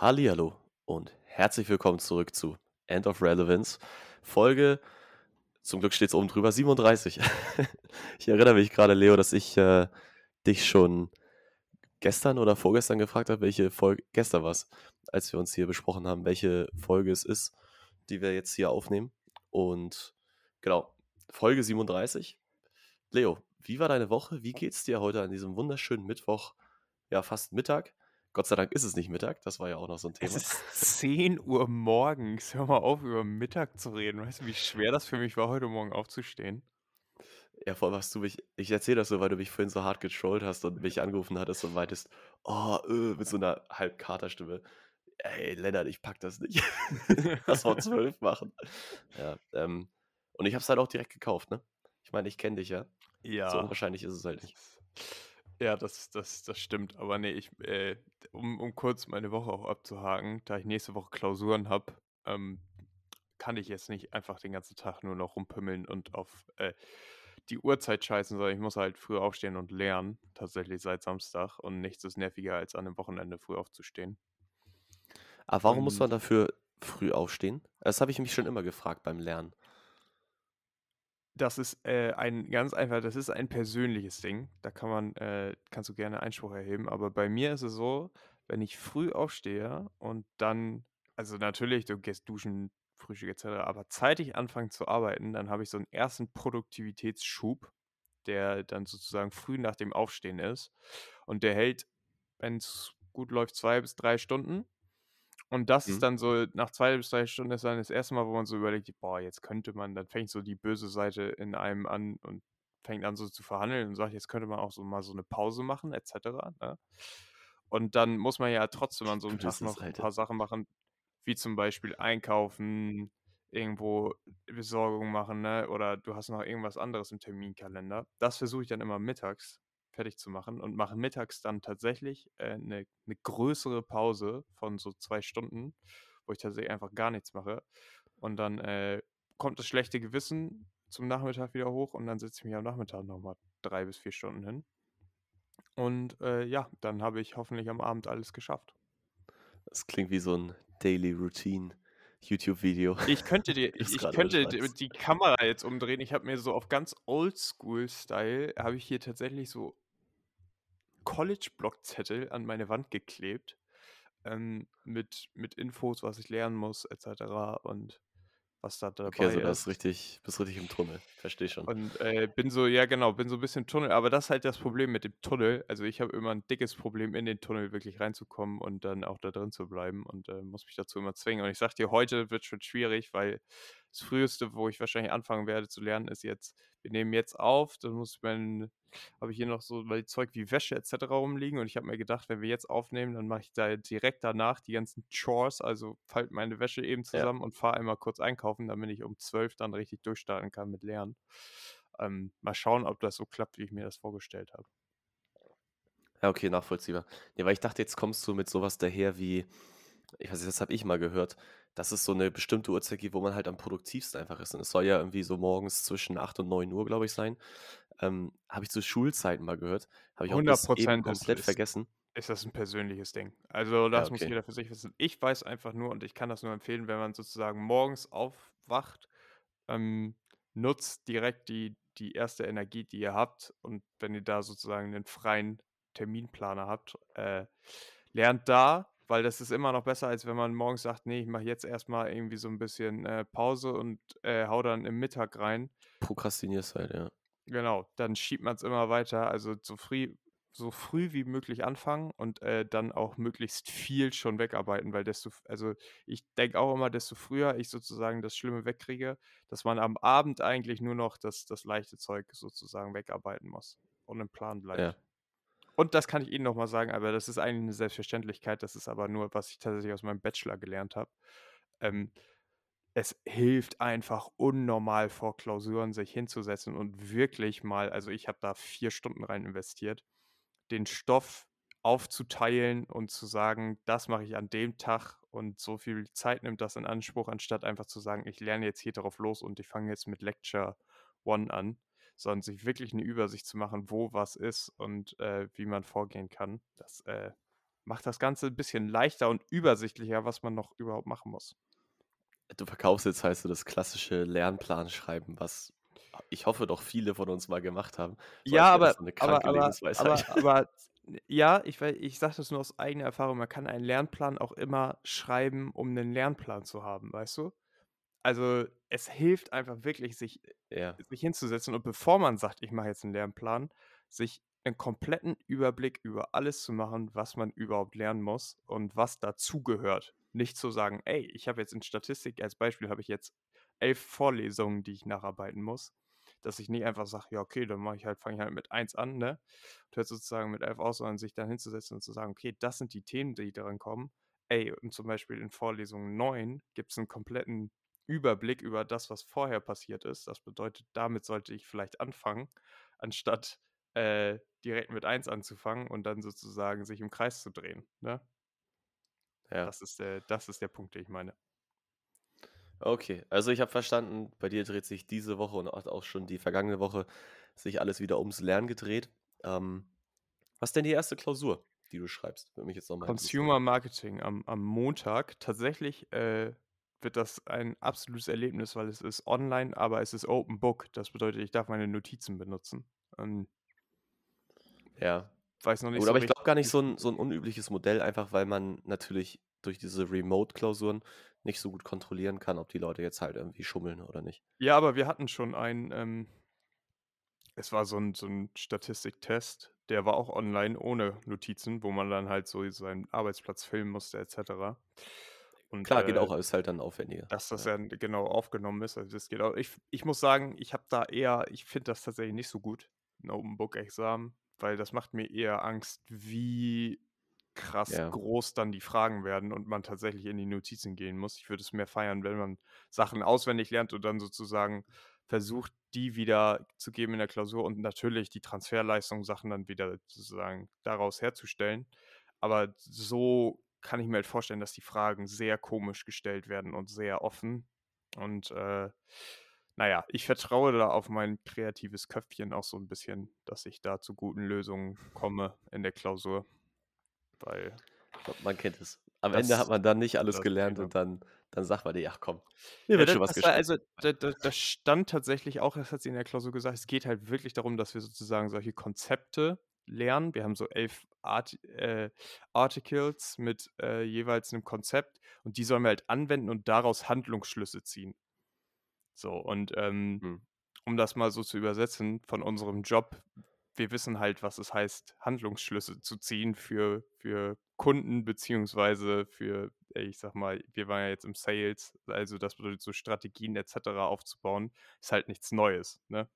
Hallihallo und herzlich willkommen zurück zu End of Relevance. Folge, zum Glück steht es oben drüber, 37. ich erinnere mich gerade, Leo, dass ich äh, dich schon gestern oder vorgestern gefragt habe, welche Folge, gestern war als wir uns hier besprochen haben, welche Folge es ist, die wir jetzt hier aufnehmen. Und genau, Folge 37. Leo, wie war deine Woche? Wie geht's dir heute an diesem wunderschönen Mittwoch? Ja, fast Mittag. Gott sei Dank ist es nicht Mittag, das war ja auch noch so ein Thema. Es ist 10 Uhr morgens. Hör mal auf, über Mittag zu reden. Weißt du, wie schwer das für mich war, heute Morgen aufzustehen? Ja, vor allem hast du mich, ich erzähle das so, weil du mich vorhin so hart getrollt hast und mich angerufen hattest und meintest, oh, äh, mit so einer halb Katerstimme. Ey, Lennart, ich pack das nicht. Lass mal zwölf machen. Ja, ähm, und ich hab's halt auch direkt gekauft, ne? Ich meine, ich kenne dich ja. So Ja, unwahrscheinlich ist es halt nicht. Ja, das, das, das stimmt. Aber nee, ich, äh, um, um kurz meine Woche auch abzuhaken, da ich nächste Woche Klausuren habe, ähm, kann ich jetzt nicht einfach den ganzen Tag nur noch rumpümmeln und auf äh, die Uhrzeit scheißen, sondern ich muss halt früh aufstehen und lernen, tatsächlich seit Samstag. Und nichts ist nerviger, als an einem Wochenende früh aufzustehen. Aber warum muss man Und dafür früh aufstehen? Das habe ich mich schon immer gefragt beim Lernen. Das ist, äh, ein ganz einfach das ist ein persönliches Ding. Da kann man äh, kannst du gerne Einspruch erheben, aber bei mir ist es so, wenn ich früh aufstehe und dann also natürlich, du gehst duschen, Frühstück et cetera, aber zeitig anfangen zu arbeiten, dann habe ich so einen ersten Produktivitätsschub, der dann sozusagen früh nach dem Aufstehen ist. Und der hält, wenn es gut läuft, 2 bis 3 Stunden. Und das ist Mhm. dann so, nach 2 bis 3 Stunden ist dann das erste Mal, wo man so überlegt, boah, jetzt könnte man, dann fängt so die böse Seite in einem an und fängt an so zu verhandeln und sagt, jetzt könnte man auch so mal so eine Pause machen, et cetera, ne? Und dann muss man ja trotzdem an so einem Tag noch ein Seite. paar Sachen machen, wie zum Beispiel einkaufen, irgendwo Besorgung machen, ne? Oder du hast noch irgendwas anderes im Terminkalender. Das versuche ich dann immer mittags fertig zu machen und mache mittags dann tatsächlich äh, 'ne 'ne größere Pause von so 2 Stunden, wo ich tatsächlich einfach gar nichts mache. Und dann, äh, kommt das schlechte Gewissen zum Nachmittag wieder hoch und dann setze ich mich am Nachmittag noch mal 3 bis 4 Stunden hin. Und, äh, ja, dann habe ich hoffentlich am Abend alles geschafft. Das klingt wie so ein Daily Routine YouTube-Video, Ich könnte dir ich könnte die Kamera jetzt umdrehen. Ich habe mir so auf ganz Oldschool-Style habe ich hier tatsächlich so College-Blockzettel an meine Wand geklebt, ähm, mit mit Infos, was ich lernen muss et cetera und was da Okay, dabei also da ist ist. richtig bist richtig im Tunnel. Verstehe schon. Und, äh, bin so ja genau, bin so 'n bisschen Tunnel aber das ist halt das Problem mit dem Tunnel. Also, ich habe immer 'n dickes Problem, in den Tunnel wirklich reinzukommen und dann auch da drin zu bleiben und, äh, muss mich dazu immer zwingen. Und ich sage dir, heute wird schon schwierig, weil das Früheste, wo ich wahrscheinlich anfangen werde zu lernen, ist jetzt wir nehmen jetzt auf, dann muss ich mein habe ich hier noch so weil Zeug wie Wäsche et cetera rumliegen und ich habe mir gedacht, wenn wir jetzt aufnehmen, dann mache ich da direkt danach die ganzen Chores, also falte meine Wäsche eben Ja. zusammen und fahre einmal kurz einkaufen, damit ich um 12 dann richtig durchstarten kann mit Lernen. Ähm, mal schauen, ob das so klappt, wie ich mir das vorgestellt habe. Ja, okay, nachvollziehbar. Ne, weil ich dachte, jetzt kommst du mit so was daher wie ich weiß nicht, das habe ich mal gehört, dass es so 'ne bestimmte Uhrzeit gibt, wo man halt am produktivsten einfach ist. Und es soll ja irgendwie so morgens zwischen 8 und 9:00, glaube ich, sein. Ähm, habe ich zu Schulzeiten mal gehört, habe ich auch bis eben 100 ist komplett ist vergessen. ist das 'n persönliches Ding. Also, Ja, das muss okay. jeder für sich wissen. Ich weiß einfach nur und ich kann das nur empfehlen, wenn man sozusagen morgens aufwacht, ähm, nutzt direkt die die erste Energie, die ihr habt und wenn ihr da sozusagen 'nen freien Terminplaner habt, äh, lernt da, weil das ist immer noch besser, als wenn man morgens sagt: „Ne, ich mache jetzt erst mal irgendwie so 'n bisschen, äh, Pause und, äh, haue dann im Mittag rein.“ Prokrastinierst halt, ja. Genau, dann schiebt man's immer weiter. Also, so früh so früh wie möglich anfangen und, äh, dann auch möglichst viel schon wegarbeiten, weil desto also, ich denke auch immer, desto früher ich sozusagen das Schlimme wegkriege, dass man am Abend eigentlich nur noch das das leichte Zeug sozusagen wegarbeiten muss und im Plan Ja. Und das kann ich Ihnen noch mal sagen, aber das ist eigentlich 'ne Selbstverständlichkeit. Das ist aber nur, was ich tatsächlich aus meinem Bachelor gelernt habe. Ähm, es hilft einfach unnormal vor Klausuren sich hinzusetzen und wirklich mal also, ich habe da 4 Stunden rein investiert, den Stoff aufzuteilen und zu sagen: „Das mache ich an dem Tag und so viel Zeit nimmt das in Anspruch“, anstatt einfach zu sagen: „Ich lerne jetzt hier drauf los und ich fange jetzt mit Lecture One an“, sondern sich wirklich 'ne Übersicht zu machen, wo was ist und, äh, wie man vorgehen kann. Das, äh, macht das Ganze ein bisschen leichter und übersichtlicher, was man noch überhaupt machen muss. Du verkaufst jetzt heißt du das klassische Lernplan schreiben, was ich hoffe doch viele von uns mal gemacht haben. Ja, aber, so aber, aber, aber, aber, ja, ich, ich sage das nur aus eigener Erfahrung, man kann einen Lernplan auch immer schreiben, um einen Lernplan zu haben, weißt du? Also es hilft einfach wirklich, sich, ja. sich hinzusetzen und bevor man sagt, ich mache jetzt einen Lernplan, sich einen kompletten Überblick über alles zu machen, was man überhaupt lernen muss und was dazugehört. Nicht zu sagen, ey, ich habe jetzt in Statistik als Beispiel, habe ich jetzt elf Vorlesungen, die ich nacharbeiten muss. Dass ich nicht einfach sage, ja, okay, dann mache ich halt, fange ich halt mit eins an, ne? Und hört sozusagen mit elf aus, sondern sich dann hinzusetzen und zu sagen, okay, das sind die Themen, die daran kommen. Ey, und zum Beispiel in Vorlesung 9 gibt es einen kompletten Überblick über das, was vorher passiert ist. Das bedeutet, damit sollte ich vielleicht anfangen, anstatt äh, direkt mit 1 anzufangen und dann sozusagen sich im Kreis zu drehen. Ne? Ja. Das, ist, äh, das ist der Punkt, den ich meine. Okay, also ich habe verstanden, bei dir dreht sich diese Woche und auch schon die vergangene Woche sich alles wieder ums Lernen gedreht. Ähm, was ist denn die erste Klausur, die du schreibst? Würde mich jetzt nochmal Consumer Marketing am, am Montag. Tatsächlich äh, wird das ein absolutes Erlebnis, weil es ist online, aber es ist Open Book. Das bedeutet, ich darf meine Notizen benutzen. Und ja. Weiß noch nicht Gut, so aber ich glaube gar nicht so ein, so ein unübliches Modell, einfach weil man natürlich durch diese Remote-Klausuren nicht so gut kontrollieren kann, ob die Leute jetzt halt irgendwie schummeln oder nicht. Ja, aber wir hatten schon einen, ähm, es war so ein, so ein Statistiktest, der war auch online ohne Notizen, wo man dann halt so seinen Arbeitsplatz filmen musste, etc. Und, Klar, geht äh, auch, ist halt dann aufwendiger. Dass das ja, ja genau aufgenommen ist. Also das geht auch. Ich, ich muss sagen, ich habe da eher, ich finde das tatsächlich nicht so gut, ein Open Book Examen weil das macht mir eher Angst, wie krass ja. groß dann die Fragen werden und man tatsächlich in die Notizen gehen muss. Ich würde es mehr feiern, wenn man Sachen auswendig lernt und dann sozusagen versucht, die wieder zu geben in der Klausur und natürlich die Transferleistung Sachen dann wieder sozusagen daraus herzustellen. Aber so kann ich mir halt vorstellen, dass die Fragen sehr komisch gestellt werden und sehr offen. Und äh, naja, ich vertraue da auf mein kreatives Köpfchen auch so ein bisschen, dass ich da zu guten Lösungen komme in der Klausur. Weil. Man kennt es. Am das, Ende hat man dann nicht alles gelernt und dann, dann sagt man dir, ach komm, mir ja, wird schon was gestellt. Also, da, da, das stand tatsächlich auch, das hat sie in der Klausur gesagt, es geht halt wirklich darum, dass wir sozusagen solche Konzepte lernen. Wir haben so elf Art, äh, Articles mit äh, jeweils einem Konzept und die sollen wir halt anwenden und daraus Handlungsschlüsse ziehen. So, und ähm, mhm. um das mal so zu übersetzen von unserem Job, wir wissen halt, was es heißt, Handlungsschlüsse zu ziehen für, für Kunden, beziehungsweise für, ich sag mal, wir waren ja jetzt im Sales, also das bedeutet so Strategien etc. aufzubauen, ist halt nichts Neues, ne?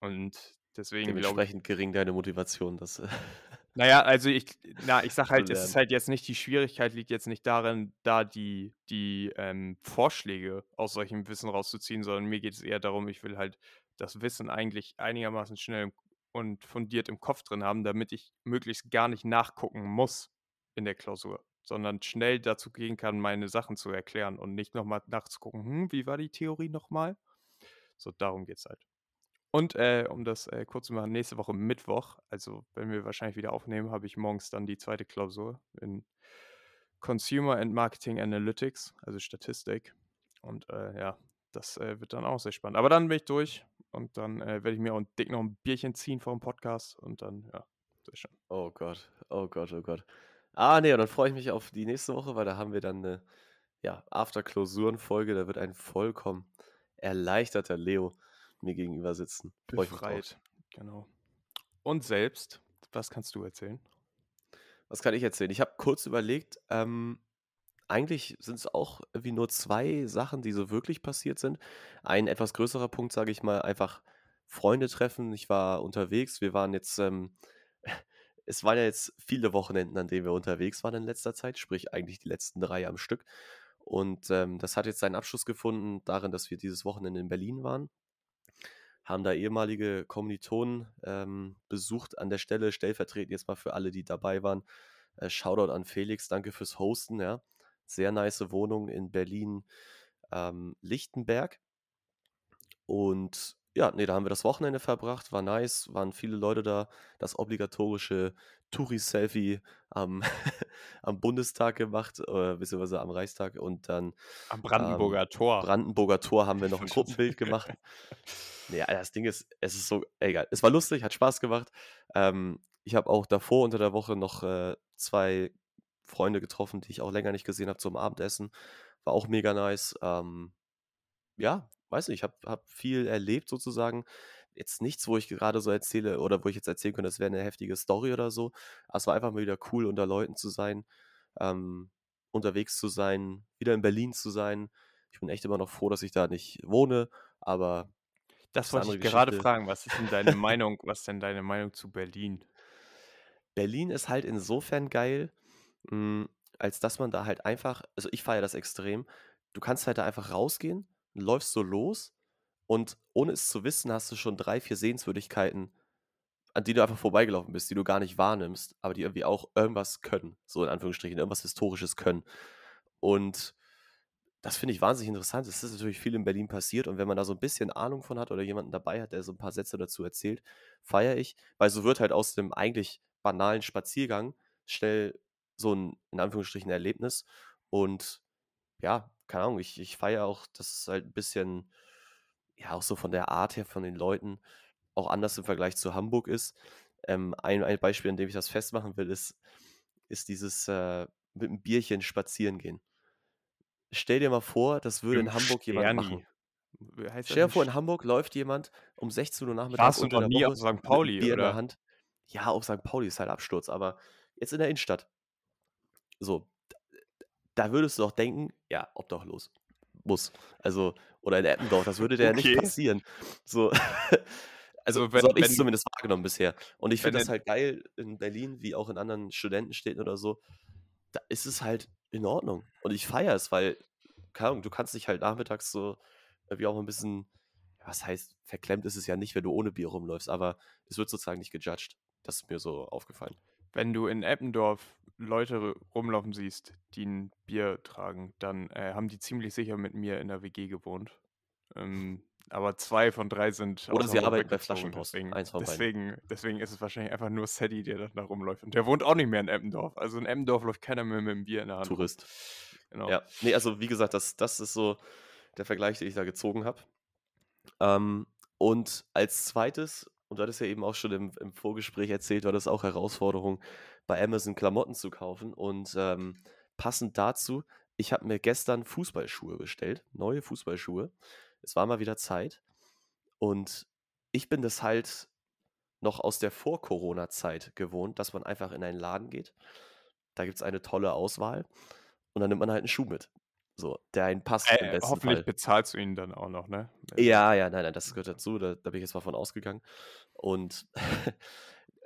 Und deswegen Dementsprechend gering deine Motivation, das. Naja, also ich, na, ich sag halt, es ist halt jetzt nicht, die Schwierigkeit liegt jetzt nicht darin, da die, die ähm, Vorschläge aus solchem Wissen rauszuziehen, sondern mir geht es eher darum, ich will halt das Wissen eigentlich einigermaßen schnell und fundiert im Kopf drin haben, damit ich möglichst gar nicht nachgucken muss in der Klausur, sondern schnell dazu gehen kann, meine Sachen zu erklären und nicht nochmal nachzugucken, hm, wie war die Theorie nochmal? So, darum geht es halt. Und äh, um das äh, kurz zu machen, nächste Woche Mittwoch, also wenn wir wahrscheinlich wieder aufnehmen, habe ich morgens dann die zweite Klausur in Consumer and Marketing Analytics, also Statistik. Und äh, ja, das äh, wird dann auch sehr spannend. Aber dann bin ich durch und dann äh, werde ich mir auch dick noch ein Bierchen ziehen vor dem Podcast und dann, ja, sehr schön. Oh Gott, oh Gott, oh Gott. Ah, nee, und dann freue ich mich auf die nächste Woche, weil da haben wir dann eine ja, After-Klausuren-Folge. Da wird ein vollkommen erleichterter Leo mir gegenüber sitzen. Befreit, genau. Und selbst, was kannst du erzählen? Was kann ich erzählen? Ich habe kurz überlegt, ähm, eigentlich sind es auch irgendwie nur zwei Sachen, die so wirklich passiert sind. Ein etwas größerer Punkt, sage ich mal, einfach Freunde treffen. Ich war unterwegs. Wir waren jetzt, ähm, es waren ja jetzt viele Wochenenden, an denen wir unterwegs waren in letzter Zeit, sprich eigentlich die letzten drei am Stück. Und ähm, das hat jetzt seinen Abschluss gefunden darin, dass wir dieses Wochenende in Berlin waren haben da ehemalige Kommilitonen ähm, besucht an der Stelle, stellvertretend jetzt mal für alle, die dabei waren. Äh, Shoutout an Felix, danke fürs Hosten, ja. Sehr nice Wohnung in Berlin, ähm. Und ja, ne, da haben wir das Wochenende verbracht, war nice, waren viele Leute da. Das obligatorische Touri-Selfie am am Bundestag gemacht, äh, beziehungsweise am Reichstag und dann Am ähm, Brandenburger Tor. Brandenburger Tor haben wir noch 'n Gruppenbild gemacht. Ne, Alter, das Ding ist es ist so egal. Es war lustig, hat Spaß gemacht. Ähm, ich habe auch davor unter der Woche noch, äh, 2 Freunde getroffen, die ich auch länger nicht gesehen habe zum Abendessen. War auch mega nice. Ähm, ja, weiß nicht, habe habe viel erlebt sozusagen. Jetzt nichts, wo ich gerade so erzähle oder wo ich jetzt erzählen könnte, das wäre 'ne heftige Story oder so. Aber es war einfach mal wieder cool, unter Leuten zu sein, ähm, unterwegs zu sein, wieder in Berlin zu sein. Ich bin echt immer noch froh, dass ich da nicht wohne, aber Das wollte ich gerade Geschichte. fragen. Was ist denn deine Meinung was ist denn deine Meinung zu Berlin? Berlin ist halt insofern geil, hm, als dass man da halt einfach also, ich feiere das extrem. Du kannst halt da einfach rausgehen, läufst so los und ohne es zu wissen, hast du schon 3, 4 Sehenswürdigkeiten, an denen du einfach vorbeigelaufen bist, die du gar nicht wahrnimmst, aber die irgendwie auch irgendwas können, so in Anführungsstrichen, irgendwas Historisches können. Und das finde ich wahnsinnig interessant. Es ist natürlich viel in Berlin passiert und wenn man da so 'n bisschen Ahnung von hat oder jemanden dabei hat, der so 'n paar Sätze dazu erzählt, feiere ich, weil so wird halt aus dem eigentlich banalen Spaziergang schnell so 'n, in Anführungsstrichen, Erlebnis. Und ja, keine Ahnung, ich ich feiere auch, dass es halt 'n bisschen ja, auch so von der Art her von den Leuten auch anders im Vergleich zu Hamburg ist. Ähm, ein ein Beispiel, an dem ich das festmachen will, ist ist dieses, äh, mit 'm Bierchen spazieren gehen. Stell dir mal vor, das würde Im in Hamburg jemand machen. Sterni. Heißt das? Stell dir vor, in Hamburg läuft jemand um 16:00 Nachmittags Warst du unter noch nie Woche auf St. Pauli, Bier in der oder? Hand. Ja, auf St. Pauli ist halt Absturz, aber jetzt in der Innenstadt. So, da würdest du doch denken: „Ja, obdachlos. Muss.“ Also oder in Eppendorf, das würde da ja nicht Okay. passieren. So, also, Also, wenn so habe ich's wenn zumindest wahrgenommen bisher. Und ich finde das halt geil in Berlin, wie auch in anderen Studentenstädten oder so. Da ist es halt in Ordnung. Und ich feiere es, weil, keine Ahnung, du kannst dich halt nachmittags so irgendwie auch 'n bisschen was heißt, verklemmt ist es ja nicht, wenn du ohne Bier rumläufst, aber es wird sozusagen nicht gejudged. Das ist mir so aufgefallen. Wenn du in Eppendorf Leute rumlaufen siehst, die 'n Bier tragen, dann, äh, haben die ziemlich sicher mit mir in der WG gewohnt. Ähm, aber 2 von 3 sind Oder sie arbeiten bei Flaschenpost. deswegen deswegen deswegen ist es wahrscheinlich einfach nur Sadie, der da rumläuft. Und der wohnt auch nicht mehr in Eppendorf. Also, in Eppendorf läuft keiner mehr mit 'm Bier in der Hand. Tourist. Genau. Ja. Ne, also, wie gesagt, das das ist so der Vergleich, den ich da gezogen habe. Ähm, und als 2., und du hattest ja eben auch schon im im Vorgespräch erzählt, du hattest auch Herausforderung, bei Amazon Klamotten zu kaufen. Und, ähm, passend dazu, ich habe mir gestern Fußballschuhe bestellt, neue Fußballschuhe. Es war mal wieder Zeit. Und ich bin das halt noch aus der Vor-Corona-Zeit gewohnt, dass man einfach in einen Laden geht. Da gibt's eine tolle Auswahl und dann nimmt man halt 'n Schuh mit. So, der einen passt im Äh, besten hoffentlich Fall. bezahlst du ihn dann auch noch, ne? Also Ja, ja, nein, nein, das gehört dazu. Da da bin ich jetzt mal von ausgegangen. Und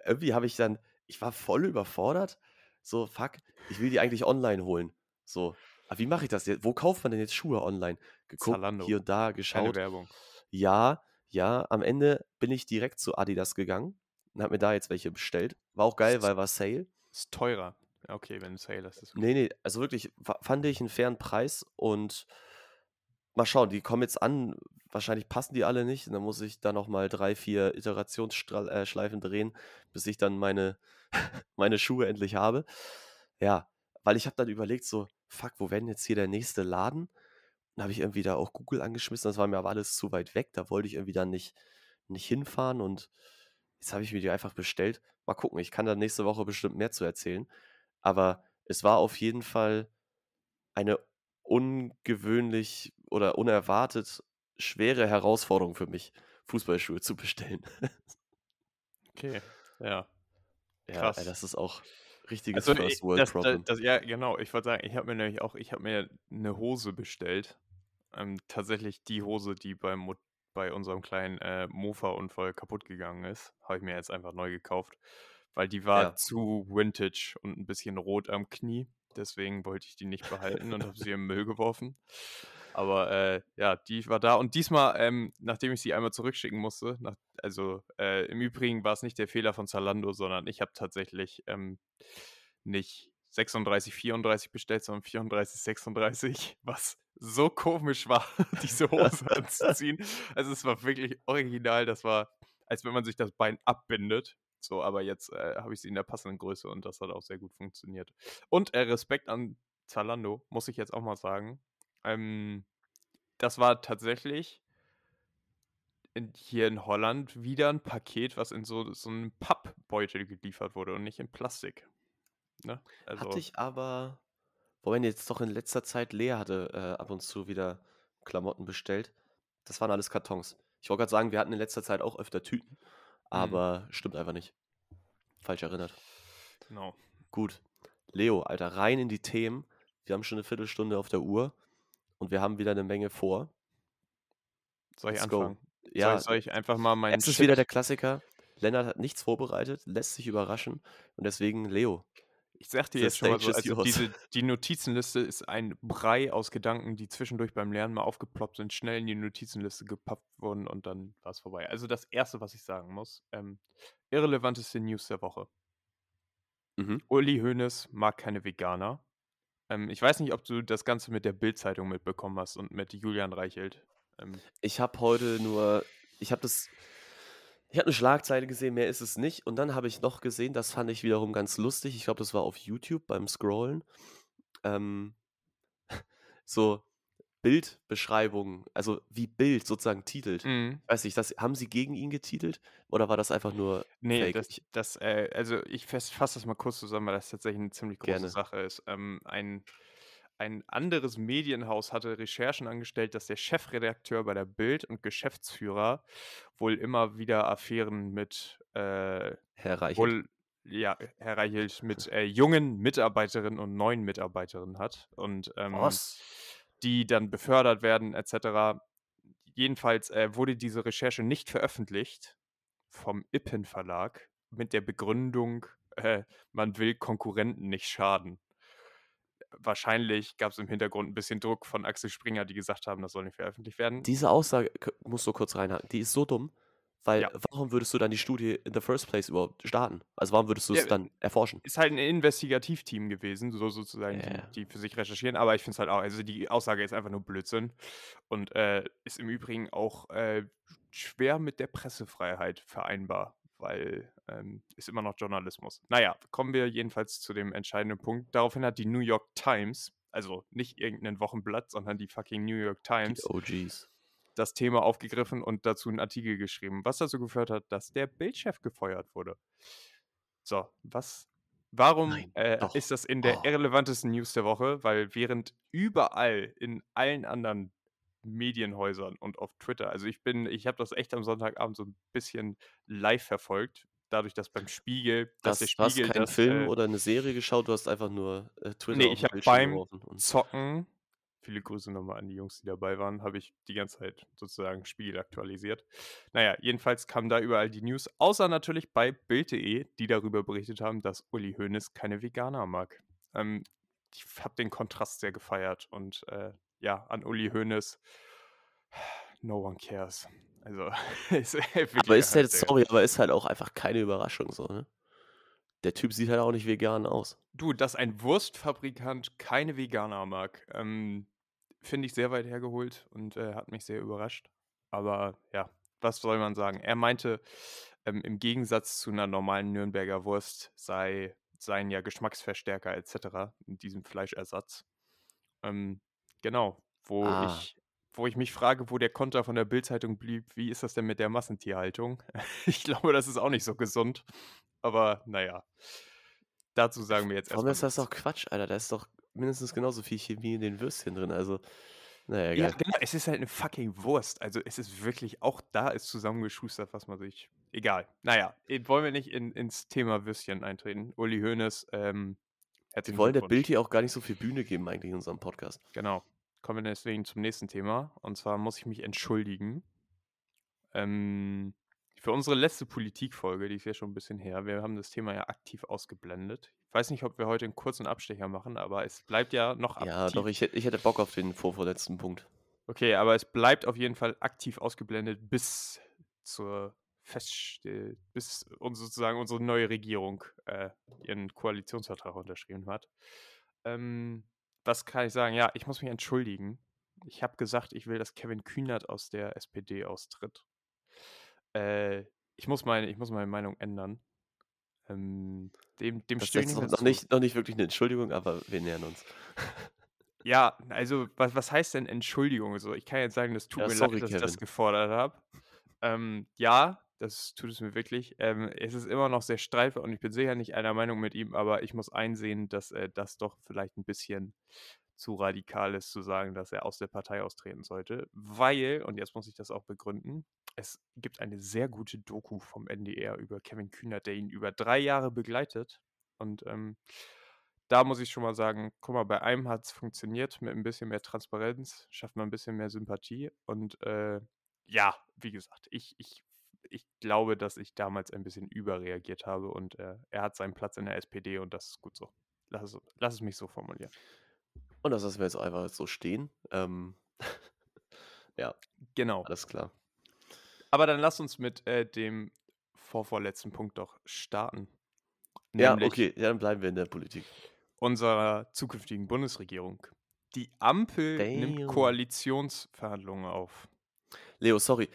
irgendwie habe ich dann ich war voll überfordert. So: „Fuck, ich will die eigentlich online holen.“ So, aber wie mache ich das jetzt? Wo kauft man denn jetzt Schuhe online? Geguckt, Zalando. hier und da Keine geschaut. Werbung. Ja, ja, am Ende bin ich direkt zu Adidas gegangen und habe mir da jetzt welche bestellt. War auch geil, Ist weil war Sale. ist teurer. Okay, wenn Sale ist, ist okay. Ne, ne, also wirklich fa fand ich 'n fairen Preis und mal schauen, die kommen jetzt an. Wahrscheinlich passen die alle nicht und dann muss ich da noch mal 3, 4 Iterationsstra äh, drehen, bis ich dann meine meine Schuhe endlich habe. Ja, weil ich habe dann überlegt so: „Fuck, wo wäre denn jetzt hier der nächste Laden?“ Dann habe ich irgendwie da auch Google angeschmissen, das war mir aber alles zu weit weg. Da wollte ich irgendwie dann nicht nicht hinfahren und jetzt habe ich mir die einfach bestellt. Mal gucken, ich kann da nächste Woche bestimmt mehr zu erzählen. Aber es war auf jeden Fall eine ungewöhnlich oder unerwartet schwere Herausforderung für mich, Fußballschuhe zu bestellen. Okay, ja. Ja, ey, Krass. das ist auch richtiges Also, First World das da Problem. das ja, genau. Ich wollte sagen, ich habe mir nämlich auch ich habe mir 'ne Hose bestellt. Ähm, tatsächlich die Hose, die beim bei unserem kleinen, äh, Mofa-Unfall kaputtgegangen ist, habe ich mir jetzt einfach neu gekauft, weil die war Ja. zu vintage und 'n bisschen rot am Knie. Deswegen wollte ich die nicht behalten und habe sie 'n Müll geworfen. Aber, äh, ja, die war da und diesmal, ähm, nachdem ich sie einmal zurückschicken musste, nach also, äh, im Übrigen war's nicht der Fehler von Zalando, sondern ich habe tatsächlich, ähm, nicht 36, 34 bestellt, sondern 34, 36, was so komisch war, diese Hose anzuziehen. Also es war wirklich original, das war, als wenn man sich das Bein abbindet. So, aber jetzt äh, habe ich sie in der passenden Größe und das hat auch sehr gut funktioniert. Und äh, Respekt an Zalando, muss ich jetzt auch mal sagen. Ähm, das war tatsächlich in, hier in Holland wieder ein Paket, was in so, so einem Pappbeutel geliefert wurde und nicht in Plastik. Ne? Also, Hatte ich aber, wobei jetzt doch in letzter Zeit Lea hatte äh, ab und zu wieder Klamotten bestellt. Das waren alles Kartons. Ich wollte gerade sagen, wir hatten in letzter Zeit auch öfter Tüten. Aber mhm. stimmt einfach nicht. Falsch erinnert. Genau. Gut. Leo, Alter, rein in die Themen. Wir haben schon eine Viertelstunde auf der Uhr und wir haben wieder eine Menge vor. Soll ich Let's anfangen? Go. Ja, soll ich, soll ich einfach mal meinen. Es ist wieder der Klassiker. Lennart hat nichts vorbereitet, lässt sich überraschen und deswegen Leo. Ich sag dir jetzt schon mal so, also diese, die Notizenliste ist ein Brei aus Gedanken, die zwischendurch beim Lernen mal aufgeploppt sind, schnell in die Notizenliste gepappt wurden und dann war es vorbei. Also das Erste, was ich sagen muss, ähm, irrelevanteste News der Woche. Mhm. Uli Hoeneß mag keine Veganer. Ähm, ich weiß nicht, ob du das Ganze mit der Bild-Zeitung mitbekommen hast und mit Julian Reichelt. Ähm, ich habe heute nur, ich habe das ich habe eine Schlagzeile gesehen, mehr ist es nicht. Und dann habe ich noch gesehen, das fand ich wiederum ganz lustig. Ich glaube, das war auf YouTube beim Scrollen. Ähm, so Bildbeschreibungen, also wie Bild sozusagen titelt. Mhm. Weiß nicht, das, haben sie gegen ihn getitelt oder war das einfach nur Nee, Fake? das, das äh, also ich fasse das mal kurz zusammen, weil das tatsächlich eine ziemlich große Gerne. Sache ist. Ähm, ein ein anderes Medienhaus hatte Recherchen angestellt, dass der Chefredakteur bei der Bild und Geschäftsführer wohl immer wieder Affären mit äh, Herr Reichelt. Wohl, ja, Herr Reichelt mit äh, jungen Mitarbeiterinnen und neuen Mitarbeiterinnen hat und ähm, die dann befördert werden etc. Jedenfalls äh, wurde diese Recherche nicht veröffentlicht vom Ippen Verlag mit der Begründung, äh, man will Konkurrenten nicht schaden wahrscheinlich gab es im Hintergrund ein bisschen Druck von Axel Springer, die gesagt haben, das soll nicht veröffentlicht werden. Diese Aussage, musst du kurz reinhaken, die ist so dumm, weil ja. warum würdest du dann die Studie in the first place überhaupt starten? Also warum würdest du es ja, dann erforschen? Ist halt ein Investigativteam gewesen, so sozusagen, yeah. die, die, für sich recherchieren, aber ich finde es halt auch, also die Aussage ist einfach nur Blödsinn und äh, ist im Übrigen auch äh, schwer mit der Pressefreiheit vereinbar weil ähm, ist immer noch Journalismus. Naja, kommen wir jedenfalls zu dem entscheidenden Punkt. Daraufhin hat die New York Times, also nicht irgendein Wochenblatt, sondern die fucking New York Times, das Thema aufgegriffen und dazu einen Artikel geschrieben, was dazu geführt hat, dass der Bildchef gefeuert wurde. So, was Warum Nein, äh, ist das in der oh. irrelevantesten News der Woche? Weil während überall in allen anderen Medienhäusern und auf Twitter. Also ich bin, ich habe das echt am Sonntagabend so ein bisschen live verfolgt. Dadurch, dass beim Spiegel, dass der Spiegel. Du hast keinen das, Film äh, oder eine Serie geschaut, du hast einfach nur äh, Twitter Nee, ich habe beim Zocken, viele Grüße nochmal an die Jungs, die dabei waren, habe ich die ganze Zeit sozusagen Spiegel aktualisiert. Naja, jedenfalls kamen da überall die News, außer natürlich bei Bild.de, die darüber berichtet haben, dass Uli Hoeneß keine Veganer mag. Ähm, ich habe den Kontrast sehr gefeiert und äh, ja, an Uli Hoeneß, no one cares. Also, ist aber ist halt, sorry, aber ist halt auch einfach keine Überraschung so, ne? Der Typ sieht halt auch nicht vegan aus. Du, dass ein Wurstfabrikant keine Veganer mag, ähm, finde ich sehr weit hergeholt und äh, hat mich sehr überrascht. Aber ja, was soll man sagen? Er meinte, ähm, im Gegensatz zu einer normalen Nürnberger Wurst sei, seien ja Geschmacksverstärker etc. in diesem Fleischersatz. Ähm, Genau, wo Ah. ich wo ich mich frage, wo der Konter von der Bildzeitung blieb, wie ist das denn mit der Massentierhaltung? Ich glaube, das ist auch nicht so gesund, aber naja, Dazu sagen wir jetzt Warum ist das doch Quatsch, Alter? Da ist doch mindestens genauso viel Chemie in den Würstchen drin, also na ja, Ja, genau, es ist halt eine fucking Wurst. Also, es ist wirklich auch da ist zusammengeschustert, was man sich egal. Naja, wollen wir nicht in ins Thema Würstchen eintreten. Uli Hoeneß, ähm, Wir wollen der Bild hier auch gar nicht so viel Bühne geben eigentlich in unserem Podcast. Genau kommen wir deswegen zum nächsten Thema. Und zwar muss ich mich entschuldigen. Ähm, für unsere letzte Politikfolge, die ist ja schon ein bisschen her, wir haben das Thema ja aktiv ausgeblendet. Ich weiß nicht, ob wir heute einen kurzen Abstecher machen, aber es bleibt ja noch aktiv. Ja, doch, ich, ich hätte Bock auf den vorvorletzten Punkt. Okay, aber es bleibt auf jeden Fall aktiv ausgeblendet bis zur fest, äh, bis uns sozusagen unsere neue Regierung äh, ihren Koalitionsvertrag unterschrieben hat. Ähm, was kann ich sagen? Ja, ich muss mich entschuldigen. Ich habe gesagt, ich will, dass Kevin Kühnert aus der SPD austritt. Äh, ich, muss meine, ich muss meine Meinung ändern. Ähm, dem dem Das stehe ich noch, nicht, noch nicht wirklich eine Entschuldigung, aber wir nähern uns. Ja, also was, was heißt denn Entschuldigung? So, ich kann jetzt sagen, das tut Ja, mir sorry, leid, dass ich das Kevin. gefordert habe. Ähm, ja, das tut es mir wirklich. Ähm, es ist immer noch sehr streitbar und ich bin sicher nicht einer Meinung mit ihm, aber ich muss einsehen, dass äh, das doch vielleicht ein bisschen zu radikal ist, zu sagen, dass er aus der Partei austreten sollte. Weil, und jetzt muss ich das auch begründen, es gibt eine sehr gute Doku vom NDR über Kevin Kühnert, der ihn über drei Jahre begleitet. Und ähm, da muss ich schon mal sagen, guck mal, bei einem hat es funktioniert mit ein bisschen mehr Transparenz, schafft man ein bisschen mehr Sympathie. Und äh, ja, wie gesagt, ich, ich, ich glaube, dass ich damals ein bisschen überreagiert habe und äh, er hat seinen Platz in der SPD und das ist gut so. Lass es, lass es mich so formulieren. Und das lassen wir jetzt einfach so stehen. Ähm, ja, Genau. alles klar. Aber dann lass uns mit äh, dem vorvorletzten Punkt doch starten. Ja, okay, ja, dann bleiben wir in der Politik. unserer zukünftigen Bundesregierung. Die Ampel nimmt Damn. Koalitionsverhandlungen auf. Leo, sorry.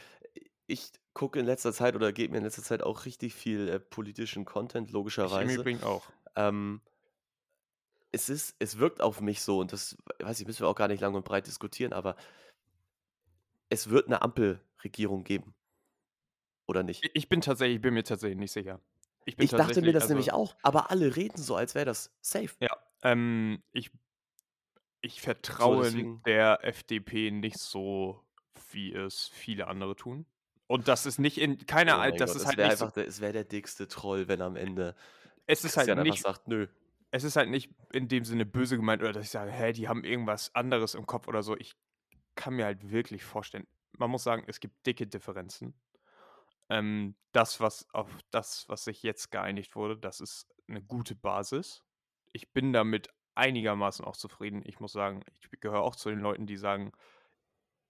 Ich gucke in letzter Zeit oder gebe mir in letzter Zeit auch richtig viel äh, politischen Content, Ich im logischerweise. Übrigen auch. Ähm, es ist, es wirkt auf mich so, und das weiß ich, müssen wir auch gar nicht lang und breit diskutieren, aber es wird eine Ampelregierung geben. Oder nicht? Ich- bin tatsächlich, ich bin mir tatsächlich nicht sicher. Ich Ich dachte mir das also, nämlich auch, aber alle reden so, als wäre das safe. Ja, ähm, ich, ich vertraue deswegen- der FDP nicht so, wie es viele andere tun. Und das ist nicht in keiner, Oh Al- mein das Gott, ist es halt nicht, so, einfach, der, es wäre der dickste Troll, wenn am Ende es ist halt Christian einfach nicht, sagt, nö. es ist halt nicht in dem Sinne böse gemeint oder dass ich sage, hä, die haben irgendwas anderes im Kopf oder so. Ich kann mir halt wirklich vorstellen, man muss sagen, es gibt dicke Differenzen. Ähm, das, was auf das, was sich jetzt geeinigt wurde, das ist eine gute Basis. Ich bin damit einigermaßen auch zufrieden. Ich muss sagen, ich gehöre auch zu den Leuten, die sagen,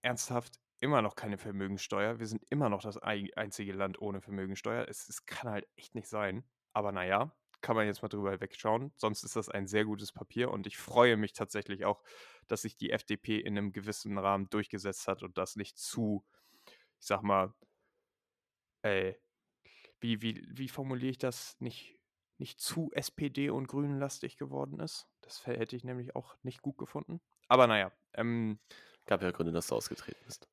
ernsthaft immer noch keine Vermögensteuer. Wir sind immer noch das ei- einzige Land ohne Vermögensteuer. Es, es kann halt echt nicht sein. Aber naja, kann man jetzt mal drüber wegschauen. Sonst ist das ein sehr gutes Papier und ich freue mich tatsächlich auch, dass sich die FDP in einem gewissen Rahmen durchgesetzt hat und das nicht zu, ich sag mal, äh, wie, wie, wie formuliere ich das? Nicht, nicht zu SPD und Grünenlastig geworden ist. Das hätte ich nämlich auch nicht gut gefunden. Aber naja, ähm, Gab ja Gründe, dass du ausgetreten bist.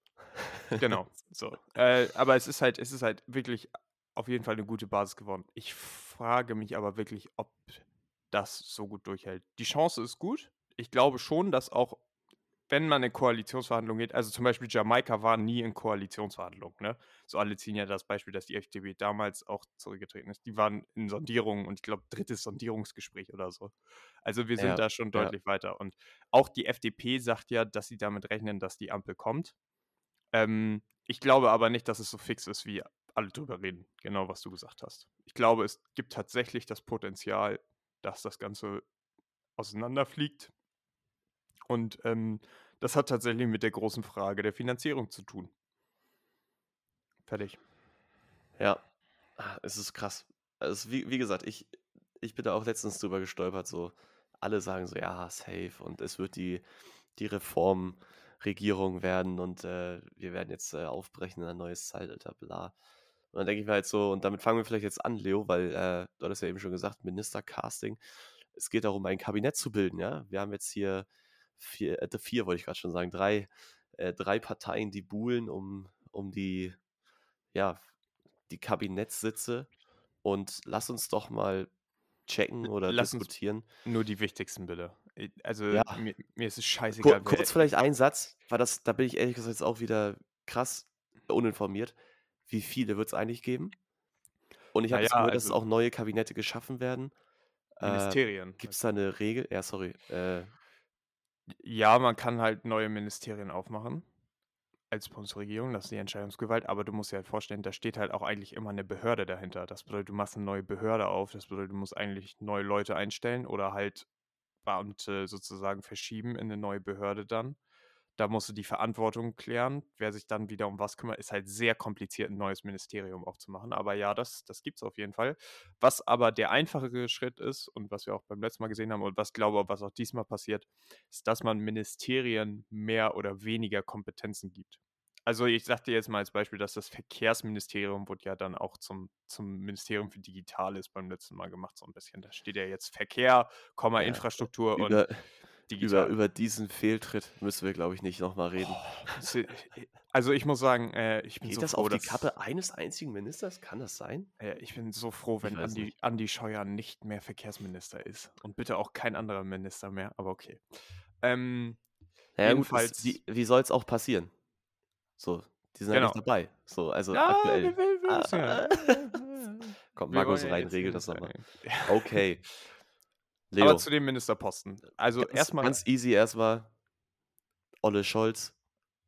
Genau. So. Äh, aber es ist halt, es ist halt wirklich auf jeden Fall eine gute Basis geworden. Ich frage mich aber wirklich, ob das so gut durchhält. Die Chance ist gut. Ich glaube schon, dass auch, wenn man in Koalitionsverhandlungen geht, also zum Beispiel Jamaika war nie in Koalitionsverhandlungen, ne? So alle ziehen ja das Beispiel, dass die FDP damals auch zurückgetreten ist. Die waren in Sondierungen und ich glaube, drittes Sondierungsgespräch oder so. Also wir sind Ja, da schon ja. deutlich weiter. Und auch die FDP sagt ja, dass sie damit rechnen, dass die Ampel kommt. Ähm, ich glaube aber nicht, dass es so fix ist, wie alle drüber reden. Genau, was du gesagt hast. Ich glaube, es gibt tatsächlich das Potenzial, dass das Ganze auseinanderfliegt. Und ähm, das hat tatsächlich mit der großen Frage der Finanzierung zu tun. Fertig. Ja, Ah, es ist krass. Also wie, wie gesagt, ich, ich bin da auch letztens drüber gestolpert, so alle sagen so, ja, safe und es wird die, die Reformregierung werden und äh, wir werden jetzt äh, aufbrechen in ein neues Zeitalter, bla. Und dann denke ich mir halt so, und damit fangen wir vielleicht jetzt an, Leo, weil äh, du hattest ja eben schon gesagt, Ministercasting. Es geht darum, ein Kabinett zu bilden, ja. Wir haben jetzt hier vier, äh, vier wollte ich gerade schon sagen, drei, äh, drei Parteien, die buhlen um, um die, ja, die Kabinettssitze und lass uns doch mal checken oder Lass diskutieren. nur die wichtigsten bitte. Ich- Also Ja. mir, mir ist es Kur scheißegal. wer- kurz vielleicht ein Satz, weil das, da bin ich ehrlich gesagt jetzt auch wieder krass uninformiert. Wie viele wird es eigentlich geben? Und ich habe jetzt gehört, dass also- auch neue Kabinette geschaffen werden. Äh, Ministerien. Gibt es da eine Regel? Ja, sorry. Äh, Ja, man kann halt neue Ministerien aufmachen als Bundesregierung, das ist die Entscheidungsgewalt, aber du musst dir halt vorstellen, da steht halt auch eigentlich immer eine Behörde dahinter. Das bedeutet, du machst eine neue Behörde auf, das bedeutet, du musst eigentlich neue Leute einstellen oder halt Beamte sozusagen verschieben in eine neue Behörde dann. Da musst du die Verantwortung klären. Wer sich dann wieder um was kümmert, ist halt sehr kompliziert, ein neues Ministerium aufzumachen. Aber ja, das, das gibt es auf jeden Fall. Was aber der einfachere Schritt ist und was wir auch beim letzten Mal gesehen haben und was glaube, was auch diesmal passiert, ist, dass man Ministerien mehr oder weniger Kompetenzen gibt. Also ich sagte jetzt mal als Beispiel, dass das Verkehrsministerium wurde ja dann auch zum, zum Ministerium für Digitales beim letzten Mal gemacht, so ein bisschen. Da steht ja jetzt Verkehr, Komma, Ja, Infrastruktur und Über, über, digital. über diesen Fehltritt müssen wir, glaube ich, nicht nochmal reden. Oh, also ich muss sagen, äh, ich bin Geht so das froh, auf die dass, Kappe eines einzigen Ministers? Kann das sein? äh, ich bin so froh, wenn Andi, nicht. Andi Scheuer nicht mehr Verkehrsminister ist. Und bitte auch kein anderer Minister mehr, aber okay. Ähm, Naja, gut, das, jedenfalls, wie, wie soll es auch passieren? So, die sind ja genau. nicht dabei. So, also Ja, aktuell. wir, wir, wissen ja. Ah, Kommt Markus ja rein, regelt das nochmal. Ja. Okay. Aber Leo, zu dem Ministerposten. Also ganz, erstmal ganz easy erstmal. Olle Scholz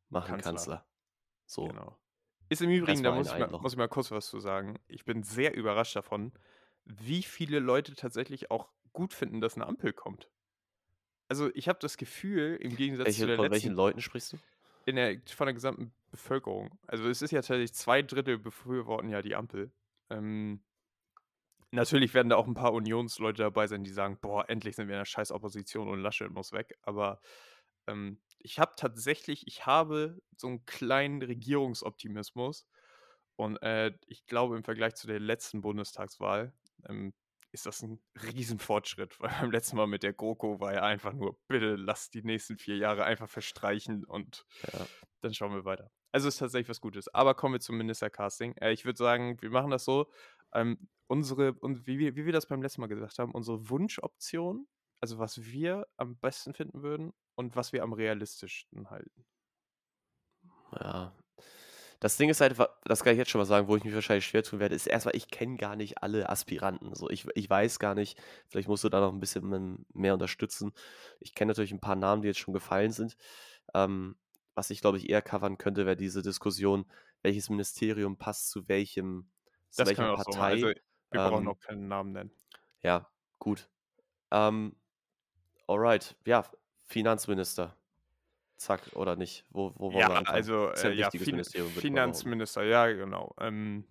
machen Kanzler. Kanzler. So. Genau. Ist im Übrigen, da muss ich, mal, muss ich mal kurz was zu sagen. Ich bin sehr überrascht davon, wie viele Leute tatsächlich auch gut finden, dass eine Ampel kommt. Also ich habe das Gefühl, im Gegensatz zu Welche, der von welchen letzten, Leuten sprichst du? In der, von der gesamten Bevölkerung. Also es ist ja tatsächlich zwei Drittel befürworten ja die Ampel. Ähm, natürlich werden da auch ein paar Unionsleute dabei sein, die sagen, boah, endlich sind wir in der scheiß Opposition und Laschet muss weg. Aber ähm, ich habe tatsächlich, ich habe so einen kleinen Regierungsoptimismus. Und äh, ich glaube, im Vergleich zu der letzten Bundestagswahl ähm, ist das ein Riesenfortschritt, weil beim letzten Mal mit der GroKo war ja einfach nur, bitte lasst die nächsten vier Jahre einfach verstreichen und Ja. dann schauen wir weiter. Also ist tatsächlich was Gutes. Aber kommen wir zum Ministercasting. Äh, ich würde sagen, wir machen das so. Ähm, unsere, und wie, wir, wie wir das beim letzten Mal gesagt haben, unsere Wunschoption, also was wir am besten finden würden und was wir am realistischsten halten. Ja. Das Ding ist halt, das kann ich jetzt schon mal sagen, wo ich mich wahrscheinlich schwer tun werde, ist erstmal, ich kenne gar nicht alle Aspiranten. So, ich, ich weiß gar nicht, vielleicht musst du da noch ein bisschen mehr unterstützen. Ich kenne natürlich ein paar Namen, die jetzt schon gefallen sind. Ähm, was ich, glaube ich, eher covern könnte, wäre diese Diskussion, welches Ministerium passt zu welchem, zu Das welcher auch so. Partei. Also wir brauchen Ähm, auch keinen Namen nennen. ja, gut. Ähm, alright, ja, Finanzminister. Zack, oder nicht? Wo, wo wollen wir Ja, anfangen? also äh, ja, fin. Finanzminister, ja, genau. Ähm,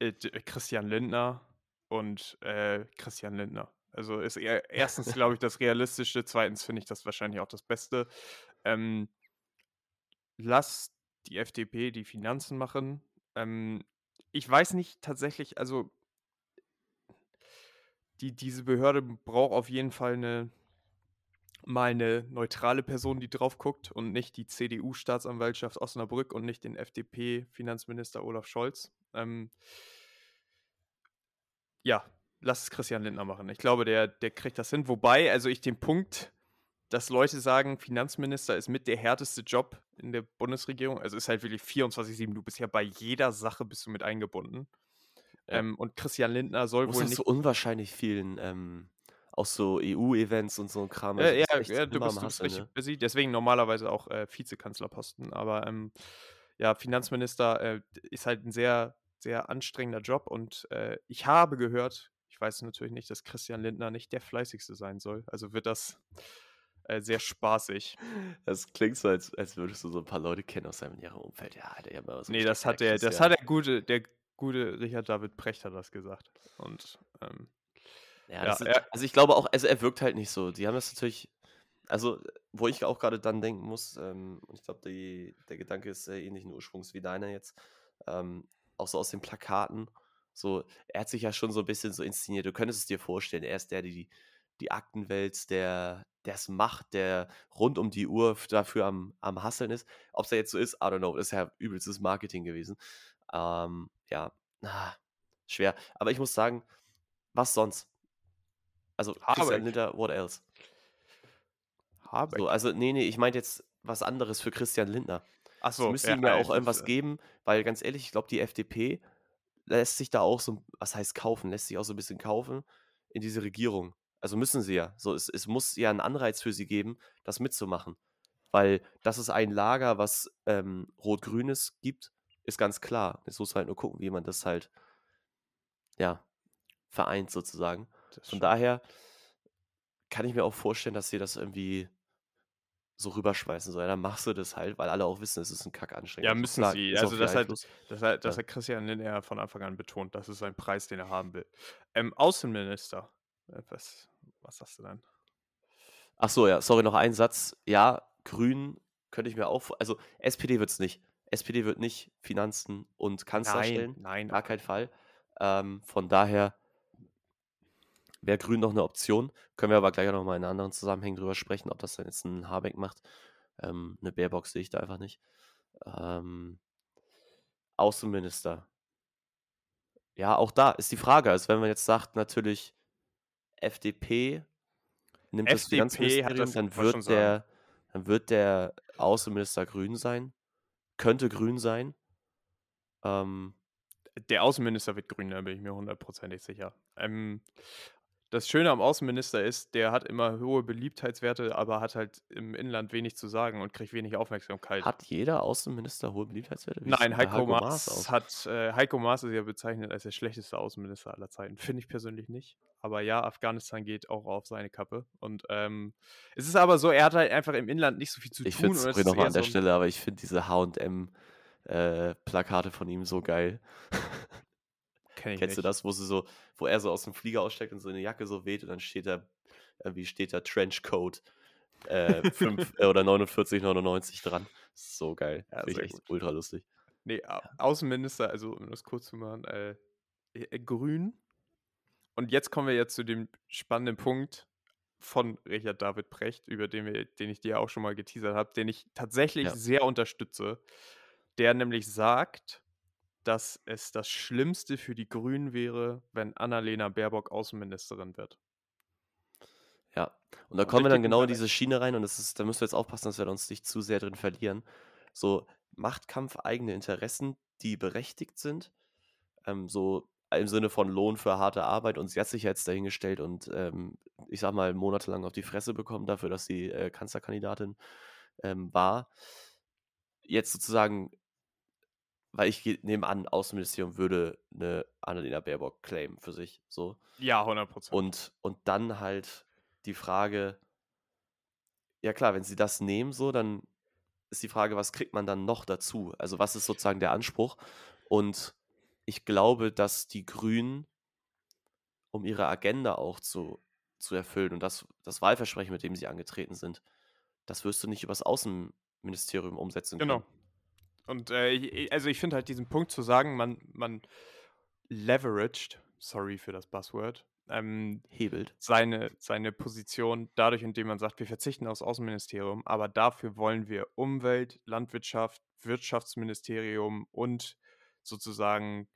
äh, d- Christian Lindner und äh, Christian Lindner. Also ist eher, erstens, glaube ich, das Realistischste, zweitens finde ich das wahrscheinlich auch das Beste. Ähm, lass die FDP die Finanzen machen. Ähm, ich weiß nicht tatsächlich, also die, diese Behörde braucht auf jeden Fall eine, mal eine neutrale Person, die drauf guckt und nicht die CDU-Staatsanwaltschaft Osnabrück und nicht den FDP-Finanzminister Olaf Scholz. Ähm, ja, lass es Christian Lindner machen. Ich glaube, der, der kriegt das hin. Wobei, also ich den Punkt, dass Leute sagen, Finanzminister ist mit der härteste Job in der Bundesregierung. Also ist halt wirklich 24-7. Du bist ja bei jeder Sache bist du mit eingebunden. Ja. Ähm, und Christian Lindner soll muss wohl das nicht. so unwahrscheinlich vielen, ähm, auch so EU-Events und so ein Kram. Ja, Also ja, ist echt ja, du bist, du bist richtig ne? busy. Deswegen normalerweise auch äh, Vizekanzlerposten. Aber ähm, ja, Finanzminister äh, ist halt ein sehr, sehr anstrengender Job. Und äh, ich habe gehört, ich weiß natürlich nicht, dass Christian Lindner nicht der fleißigste sein soll. Also wird das äh, sehr spaßig. Das klingt so, als, als würdest du so ein paar Leute kennen aus seinem näheren Umfeld. Ja, der immer so Nee, das hat der das hat der gute, der gute Richard David Precht hat das gesagt. Und ähm, Ja, ja, ist, er, also ich glaube auch, also er wirkt halt nicht so. Die haben das natürlich, also wo ich auch gerade dann denken muss, ähm, und ich glaube, der Gedanke ist sehr ähnlichen Ursprungs wie deiner jetzt, ähm, auch so aus den Plakaten, so, er hat sich ja schon so ein bisschen so inszeniert. Du könntest es dir vorstellen, er ist der, die die Akten wälzt, der es macht, der rund um die Uhr dafür am, am Hasseln ist. Ob es ja jetzt so ist, I don't know. Das ist ja übelstes Marketing gewesen. Ähm, ja, ah, schwer. Aber ich muss sagen, was sonst? Also Christian. Lindner, what else? Habeck. So, also, nee, nee, ich meinte jetzt was anderes für Christian Lindner. Es Achso, müsste ihm ja auch irgendwas geben, weil ganz ehrlich, ich glaube, die FDP lässt sich da auch so, was heißt kaufen, lässt sich auch so ein bisschen kaufen in diese Regierung. Also müssen sie ja. So, es, es muss ja einen Anreiz für sie geben, das mitzumachen. Weil das ist ein Lager, was ähm, Rot-Grünes gibt, ist ganz klar. Jetzt muss man halt nur gucken, wie man das halt, ja, vereint sozusagen. Das Von daher kann ich mir auch vorstellen, dass sie das irgendwie so rüberschmeißen. So, ja, dann machst du das halt, weil alle auch wissen, es ist ein Kackanstrengung. Ja, So, müssen klar, sie. Also das hat, Einfluss. das hat, das Ja. hat Christian Lindner von Anfang an betont. Das ist sein Preis, den er haben will. Ähm, Außenminister. Äh, Was, was sagst du dann? Ach so, ja, sorry, noch ein Satz. Ja, Grün könnte ich mir auch, also SPD wird es nicht. SPD wird nicht Finanzen und Kanzler Nein, stellen. nein. Gar kein Fall. Ähm, von daher wäre Grün noch eine Option. Können wir aber gleich auch noch mal in anderen Zusammenhängen drüber sprechen, ob das dann jetzt ein Habeck macht. Ähm, eine Baerbock sehe ich da einfach nicht. Ähm, Außenminister. Ja, auch da ist die Frage. Also, wenn man jetzt sagt, natürlich FDP nimmt das FDP hat Finanzministerium, das, dann wird der, dann wird der Außenminister grün sein. Könnte grün sein. Ähm, Der Außenminister wird grün, da bin ich mir hundertprozentig sicher. Ähm, das Schöne am Außenminister ist, der hat immer hohe Beliebtheitswerte, aber hat halt im Inland wenig zu sagen und kriegt wenig Aufmerksamkeit. hat jeder Außenminister hohe Beliebtheitswerte? Wie Nein, bei Heiko Maas Maas hat äh, Heiko Maas ist ja bezeichnet als der schlechteste Außenminister aller Zeiten. Finde ich persönlich nicht. Aber ja, Afghanistan geht auch auf seine Kappe. Und ähm, es ist aber so, er hat halt einfach im Inland nicht so viel zu Ich tun. finde sorry ist nochmal an der so Stelle, aber ich finde diese H&M-Plakate von ihm so geil. Kenn ich Kennst du nicht. das, wo sie so, wo er so aus dem Flieger aussteigt und so eine Jacke so weht und dann steht da, irgendwie steht da Trenchcoat äh, 5 äh, oder 49,99 dran. So geil. Ja, Finde ich echt gut. ultra lustig. Nee, Au- Außenminister, also um das kurz zu machen, äh, äh, grün. Und jetzt kommen wir jetzt zu dem spannenden Punkt von Richard David Precht, über den, wir, den ich dir auch schon mal geteasert habe, den ich tatsächlich Ja. sehr unterstütze, der nämlich sagt, dass es das Schlimmste für die Grünen wäre, wenn Annalena Baerbock Außenministerin wird. Ja. Und da kommen wir dann genau in diese Schiene rein und das ist, da müssen wir jetzt aufpassen, dass wir uns nicht zu sehr drin verlieren. So Machtkampf, eigene Interessen, die berechtigt sind, ähm, so im Sinne von Lohn für harte Arbeit und sie hat sich jetzt dahingestellt und ähm, ich sag mal monatelang auf die Fresse bekommen dafür, dass sie äh, Kanzlerkandidatin ähm, war. Jetzt sozusagen, weil ich nehme an, Außenministerium würde eine Annalena Baerbock claimen für sich, so. Ja, 100 Prozent. Und, und dann halt die Frage, ja klar, wenn sie das nehmen, so, dann ist die Frage, was kriegt man dann noch dazu? Also was ist sozusagen der Anspruch? Und ich glaube, dass die Grünen, um ihre Agenda auch zu, zu erfüllen und das, das Wahlversprechen, mit dem sie angetreten sind, das wirst du nicht übers Außenministerium umsetzen Genau. können. Und äh, ich- also ich finde halt diesen Punkt zu sagen, man, man leveraged, sorry für das Buzzword, ähm, Hebelt. seine, seine Position dadurch, indem man sagt, wir verzichten aufs Außenministerium, aber dafür wollen wir Umwelt, Landwirtschaft, Wirtschaftsministerium und sozusagen,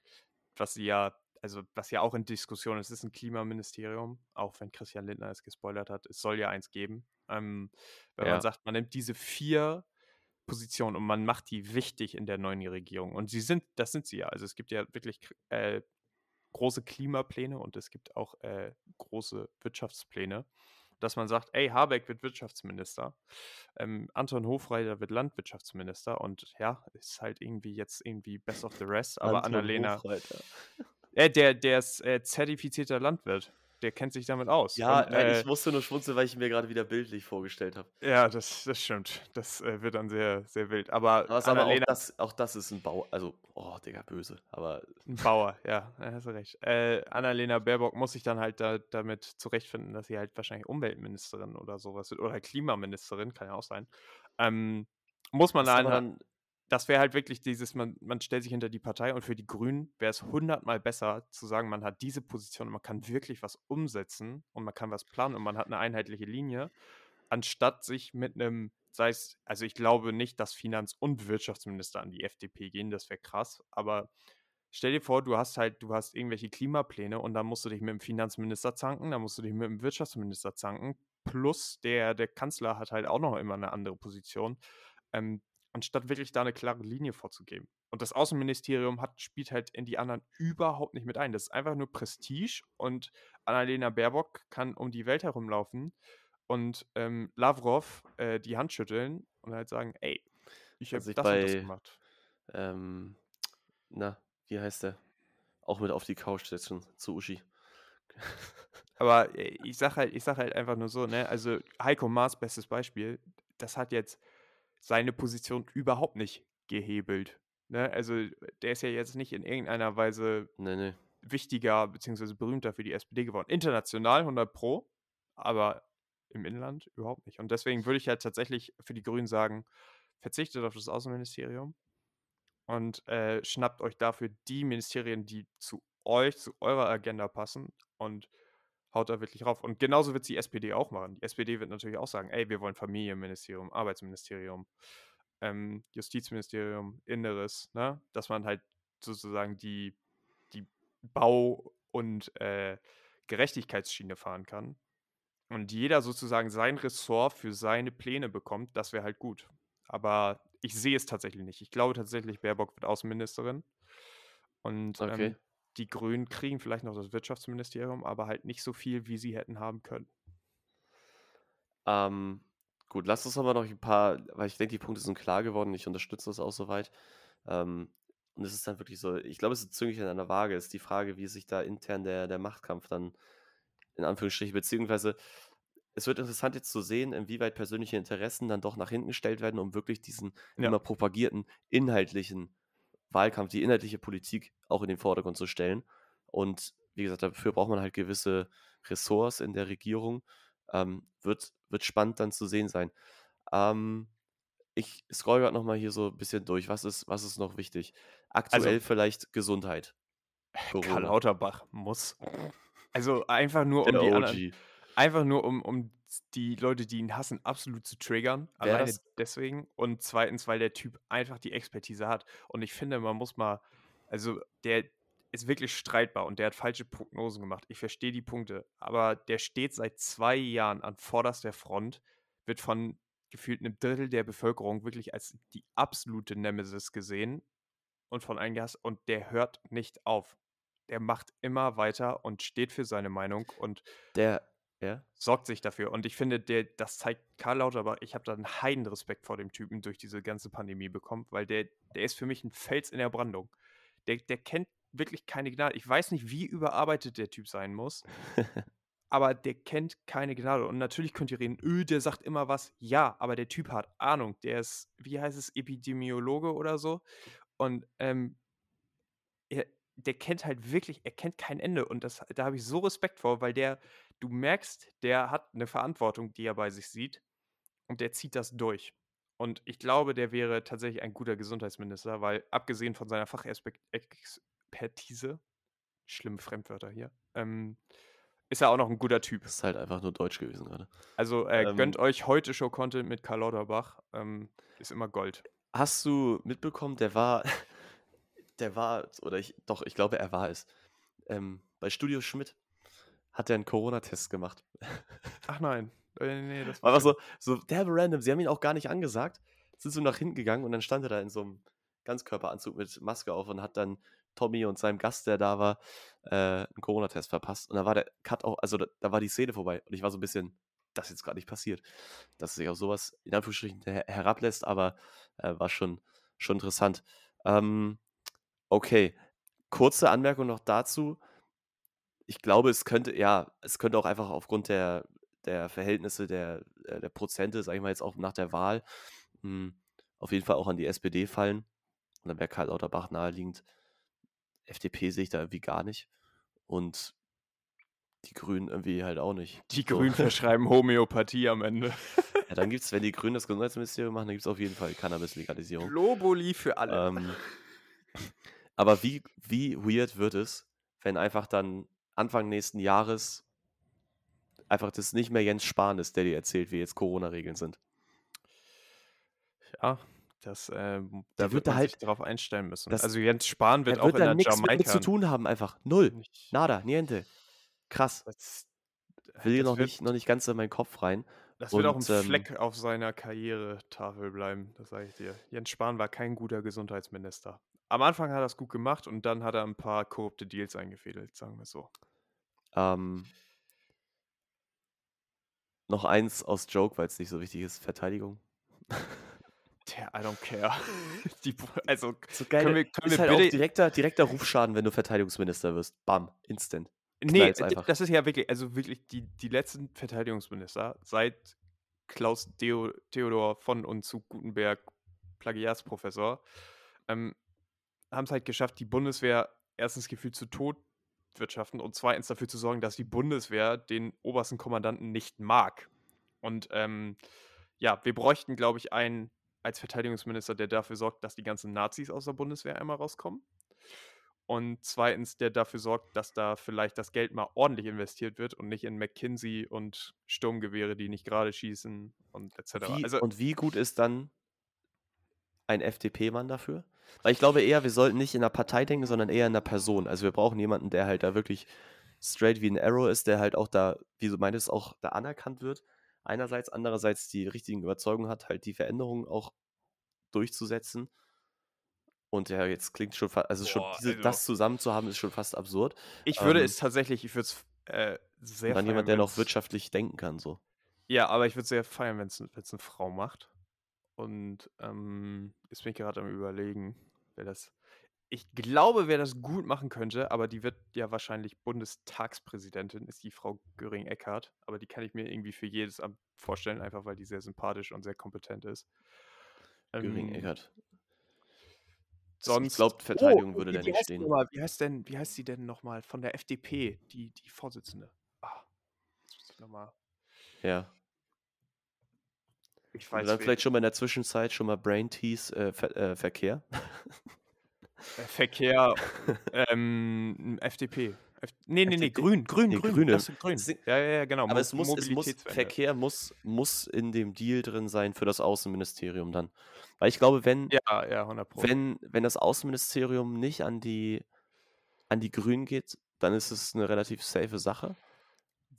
was sie ja, also was ja auch in Diskussion ist, ist ein Klimaministerium, auch wenn Christian Lindner es gespoilert hat, es soll ja eins geben. Ähm, wenn Ja. man sagt, man nimmt diese vier Positionen und man macht die wichtig in der neuen Regierung. Und sie sind, das sind sie ja. Also es gibt ja wirklich äh, große Klimapläne und es gibt auch äh, große Wirtschaftspläne, dass man sagt, ey, Habeck wird Wirtschaftsminister, ähm, Anton Hofreiter wird Landwirtschaftsminister und ja, ist halt irgendwie jetzt irgendwie best of the rest, aber Anton Annalena, äh, der, der ist äh, zertifizierter Landwirt, der kennt sich damit aus. Ja, und, äh, ich musste nur schmunzeln, weil ich mir gerade wieder bildlich vorgestellt habe. ja, das, das stimmt. Das äh, wird dann sehr, sehr wild. Aber Aber, aber auch, das, auch das ist ein Bau, also, oh, Digga, böse. Aber Ein Bauer, ja, da hast du recht. Äh, Annalena Baerbock muss sich dann halt da, damit zurechtfinden, dass sie halt wahrscheinlich Umweltministerin oder sowas wird. Oder Klimaministerin, kann ja auch sein. Ähm, muss man aber dann, das wäre halt wirklich dieses, man, man stellt sich hinter die Partei und für die Grünen wäre es hundertmal besser zu sagen, man hat diese Position und man kann wirklich was umsetzen und man kann was planen und man hat eine einheitliche Linie, anstatt sich mit einem, sei es, also ich glaube nicht, dass Finanz- und Wirtschaftsminister an die FDP gehen, das wäre krass, aber stell dir vor, du hast halt, du hast irgendwelche Klimapläne und dann musst du dich mit dem Finanzminister zanken, dann musst du dich mit dem Wirtschaftsminister zanken, plus der, der Kanzler hat halt auch noch immer eine andere Position. Ähm, anstatt wirklich da eine klare Linie vorzugeben. Und das Außenministerium hat, spielt halt in die anderen überhaupt nicht mit ein. Das ist einfach nur Prestige und Annalena Baerbock kann um die Welt herumlaufen und ähm, Lavrov äh, die Hand schütteln und halt sagen, ey, ich habe sich das und das bei- gemacht. ähm, na, wie heißt der? Auch mit auf die Couch setzen zu Uschi. Aber äh, ich sag halt, ich sag halt einfach nur so, ne, also Heiko Maas, bestes Beispiel, das hat jetzt seine Position überhaupt nicht gehebelt. Ne? Also der ist ja jetzt nicht in irgendeiner Weise Nee, nee. wichtiger bzw. berühmter für die SPD geworden. International 100 Pro, aber im Inland überhaupt nicht. Und deswegen würde ich halt tatsächlich für die Grünen sagen, verzichtet auf das Außenministerium und äh, schnappt euch dafür die Ministerien, die zu euch, zu eurer Agenda passen und haut da wirklich rauf. Und genauso wird es die SPD auch machen. Die SPD wird natürlich auch sagen, ey, wir wollen Familienministerium, Arbeitsministerium, ähm, Justizministerium, Inneres, ne? dass man halt sozusagen die, die Bau- und äh, Gerechtigkeitsschiene fahren kann. Und jeder sozusagen sein Ressort für seine Pläne bekommt, das wäre halt gut. Aber ich sehe es tatsächlich nicht. Ich glaube tatsächlich, Baerbock wird Außenministerin. Und Okay. ähm, die Grünen kriegen vielleicht noch das Wirtschaftsministerium, aber halt nicht so viel, wie sie hätten haben können. Ähm, gut, lass uns aber noch ein paar, weil ich denke, die Punkte sind klar geworden. Ich unterstütze das auch soweit. Ähm, und es ist dann wirklich so, ich glaube, es ist zügig an einer Waage. Ist die Frage, wie sich da intern der, der Machtkampf dann in Anführungsstrichen, beziehungsweise es wird interessant jetzt zu sehen, inwieweit persönliche Interessen dann doch nach hinten gestellt werden, um wirklich diesen Ja. immer propagierten inhaltlichen Wahlkampf, die inhaltliche Politik auch in den Vordergrund zu stellen. Und wie gesagt, dafür braucht man halt gewisse Ressorts in der Regierung. Ähm, wird, wird spannend dann zu sehen sein. Ähm, ich scroll gerade nochmal hier so ein bisschen durch. Was ist, was ist noch wichtig? Aktuell vielleicht Gesundheit. Karl Corona. Lauterbach muss. Also einfach nur, um Der die OG. anderen, einfach nur, um, um die Leute, die ihn hassen, absolut zu triggern. Alleine das- deswegen. Und zweitens, weil der Typ einfach die Expertise hat. Und ich finde, man muss mal, also der ist wirklich streitbar und der hat falsche Prognosen gemacht. Ich verstehe die Punkte, aber der steht seit zwei Jahren an vorderster Front, wird von gefühlt einem Drittel der Bevölkerung wirklich als die absolute Nemesis gesehen und von allen gehasst und der hört nicht auf. Der macht immer weiter und steht für seine Meinung und Der, ja? sorgt sich dafür. Und ich finde, der, das zeigt Karl Lauterbach, ich habe da einen Heidenrespekt vor dem Typen durch diese ganze Pandemie bekommen, weil der, der ist für mich ein Fels in der Brandung. Der, der kennt wirklich keine Gnade. Ich weiß nicht, wie überarbeitet der Typ sein muss, aber der kennt keine Gnade. Und natürlich könnt ihr reden, öh, der sagt immer was. Ja, aber der Typ hat Ahnung. Der ist, wie heißt es, Epidemiologe oder so. Und ähm, er, der kennt halt wirklich, er kennt kein Ende. Und das, da habe ich so Respekt vor, weil der, du merkst, der hat eine Verantwortung, die er bei sich sieht. Und der zieht das durch. Und ich glaube, der wäre tatsächlich ein guter Gesundheitsminister, weil abgesehen von seiner Fachexpertise, schlimme Fremdwörter hier, ähm, ist er auch noch ein guter Typ. Das ist halt einfach nur Deutsch gewesen gerade. Also äh, Ähm, gönnt euch heute Show Content mit Karl Lauterbach. Ähm, ist immer Gold. Hast du mitbekommen, der war, der war, oder ich, doch, ich glaube, er war es. Ähm, bei Studio Schmidt hat er einen Corona-Test gemacht. Ach nein. Äh, nee, das War einfach so, so derbe random. Sie haben ihn auch gar nicht angesagt. Sind so nach hinten gegangen und dann stand er da in so einem Ganzkörperanzug mit Maske auf und hat dann Tommy und seinem Gast, der da war, äh, einen Corona-Test verpasst. Und da war der Cut auch, also da, da war die Szene vorbei. Und ich war so ein bisschen, das ist jetzt gerade nicht passiert. Dass sich auch sowas in Anführungsstrichen her herablässt, aber äh, war schon, schon interessant. Ähm, okay, kurze Anmerkung noch dazu. Ich glaube, es könnte, ja, es könnte auch einfach aufgrund der, der Verhältnisse der, äh, der Prozente, sage ich mal jetzt auch nach der Wahl, mh, auf jeden Fall auch an die SPD fallen. Und dann wäre Karl Lauterbach naheliegend. FDP sehe ich da irgendwie gar nicht. Und die Grünen irgendwie halt auch nicht. Die So. Grünen verschreiben Homöopathie am Ende. Ja, dann gibt es, wenn die Grünen das Gesundheitsministerium machen, dann gibt es auf jeden Fall Cannabis-Legalisierung. Globuli für alle. Ähm, aber wie, wie weird wird es, wenn einfach dann Anfang nächsten Jahres einfach das nicht mehr Jens Spahn ist, der dir erzählt, wie jetzt Corona-Regeln sind. Ja, das, ähm, Da wird er halt- sich darauf einstellen müssen. das- also Jens Spahn wird auch wird in der nichts mit Jamaika zu tun haben, einfach. Null. nicht. Nada, niente. Krass. Das, Will hier noch wird, nicht, noch nicht ganz in meinen Kopf rein. Das wird auch ein und, ähm, Fleck auf seiner Karrieretafel bleiben, das sage ich dir. Jens Spahn war kein guter Gesundheitsminister. Am Anfang hat er es gut gemacht und dann hat er ein paar korrupte Deals eingefädelt, sagen wir so. Ähm, noch eins aus Joke, weil es nicht so wichtig ist. Verteidigung. Der, I don't care. Die, also, So geil. Können wir- können ist wir halt auch bitte- direkter, direkter Rufschaden, wenn du Verteidigungsminister wirst. Bam, instant. nee, einfach. das ist ja wirklich, also wirklich die, die letzten Verteidigungsminister seit Klaus Deo Theodor von und zu Gutenberg, Plagiatsprofessor, ähm, haben es halt geschafft, die Bundeswehr erstens gefühlt zu wirtschaften und zweitens dafür zu sorgen, dass die Bundeswehr den obersten Kommandanten nicht mag. Und ähm, ja, wir bräuchten, glaube ich, einen als Verteidigungsminister, der dafür sorgt, dass die ganzen Nazis aus der Bundeswehr einmal rauskommen. Und zweitens, der dafür sorgt, dass da vielleicht das Geld mal ordentlich investiert wird und nicht in McKinsey und Sturmgewehre, die nicht gerade schießen und etc. Wie, also, und wie gut ist dann ein FDP-Mann dafür? Weil ich glaube eher, wir sollten nicht in der Partei denken, sondern eher in der Person. Also wir brauchen jemanden, der halt da wirklich straight wie ein Arrow ist, der halt auch da, wie du meintest, auch da anerkannt wird. Einerseits, andererseits die richtigen Überzeugungen hat, halt die Veränderungen auch durchzusetzen. Und ja, jetzt klingt schon fast, also schon Boah, diese, also- das zusammen zu haben, ist schon fast absurd. ich würde ähm, es tatsächlich, ich würde es äh, sehr Und dann feiern, jemand, der noch wirtschaftlich denken kann, so. Ja, aber ich würde sehr feiern, wenn es eine Frau macht. Und ähm, jetzt bin ich gerade am überlegen, wer das. Ich glaube, wer das gut machen könnte, aber die wird ja wahrscheinlich Bundestagspräsidentin, ist die Frau Göring-Eckardt. Aber die kann ich mir irgendwie für jedes Amt vorstellen, einfach weil die sehr sympathisch und sehr kompetent ist. Göring Ähm, Eckert. Sonst. Ich glaube, Verteidigung Oh, würde da nicht stehen. nochmal? Wie heißt denn, wie heißt sie denn nochmal von der FDP, die, die Vorsitzende? Ah, jetzt muss ich nochmal. Ja. Ich Und weiß dann wen. vielleicht schon mal in der Zwischenzeit schon mal Brain Tease äh, Ver äh, Verkehr. Äh, Verkehr, ähm, FDP. F nee, nee, nee, FDP? grün, grün, Nee, grün. Grüne. Das sind grün. Ja, ja, ja, genau. Aber es muss, es muss. Verkehr muss, muss in dem Deal drin sein für das Außenministerium dann. Weil ich glaube, wenn, Ja, ja, 100 Pro. wenn, wenn das Außenministerium nicht an die, an die Grünen geht, dann ist es eine relativ safe Sache.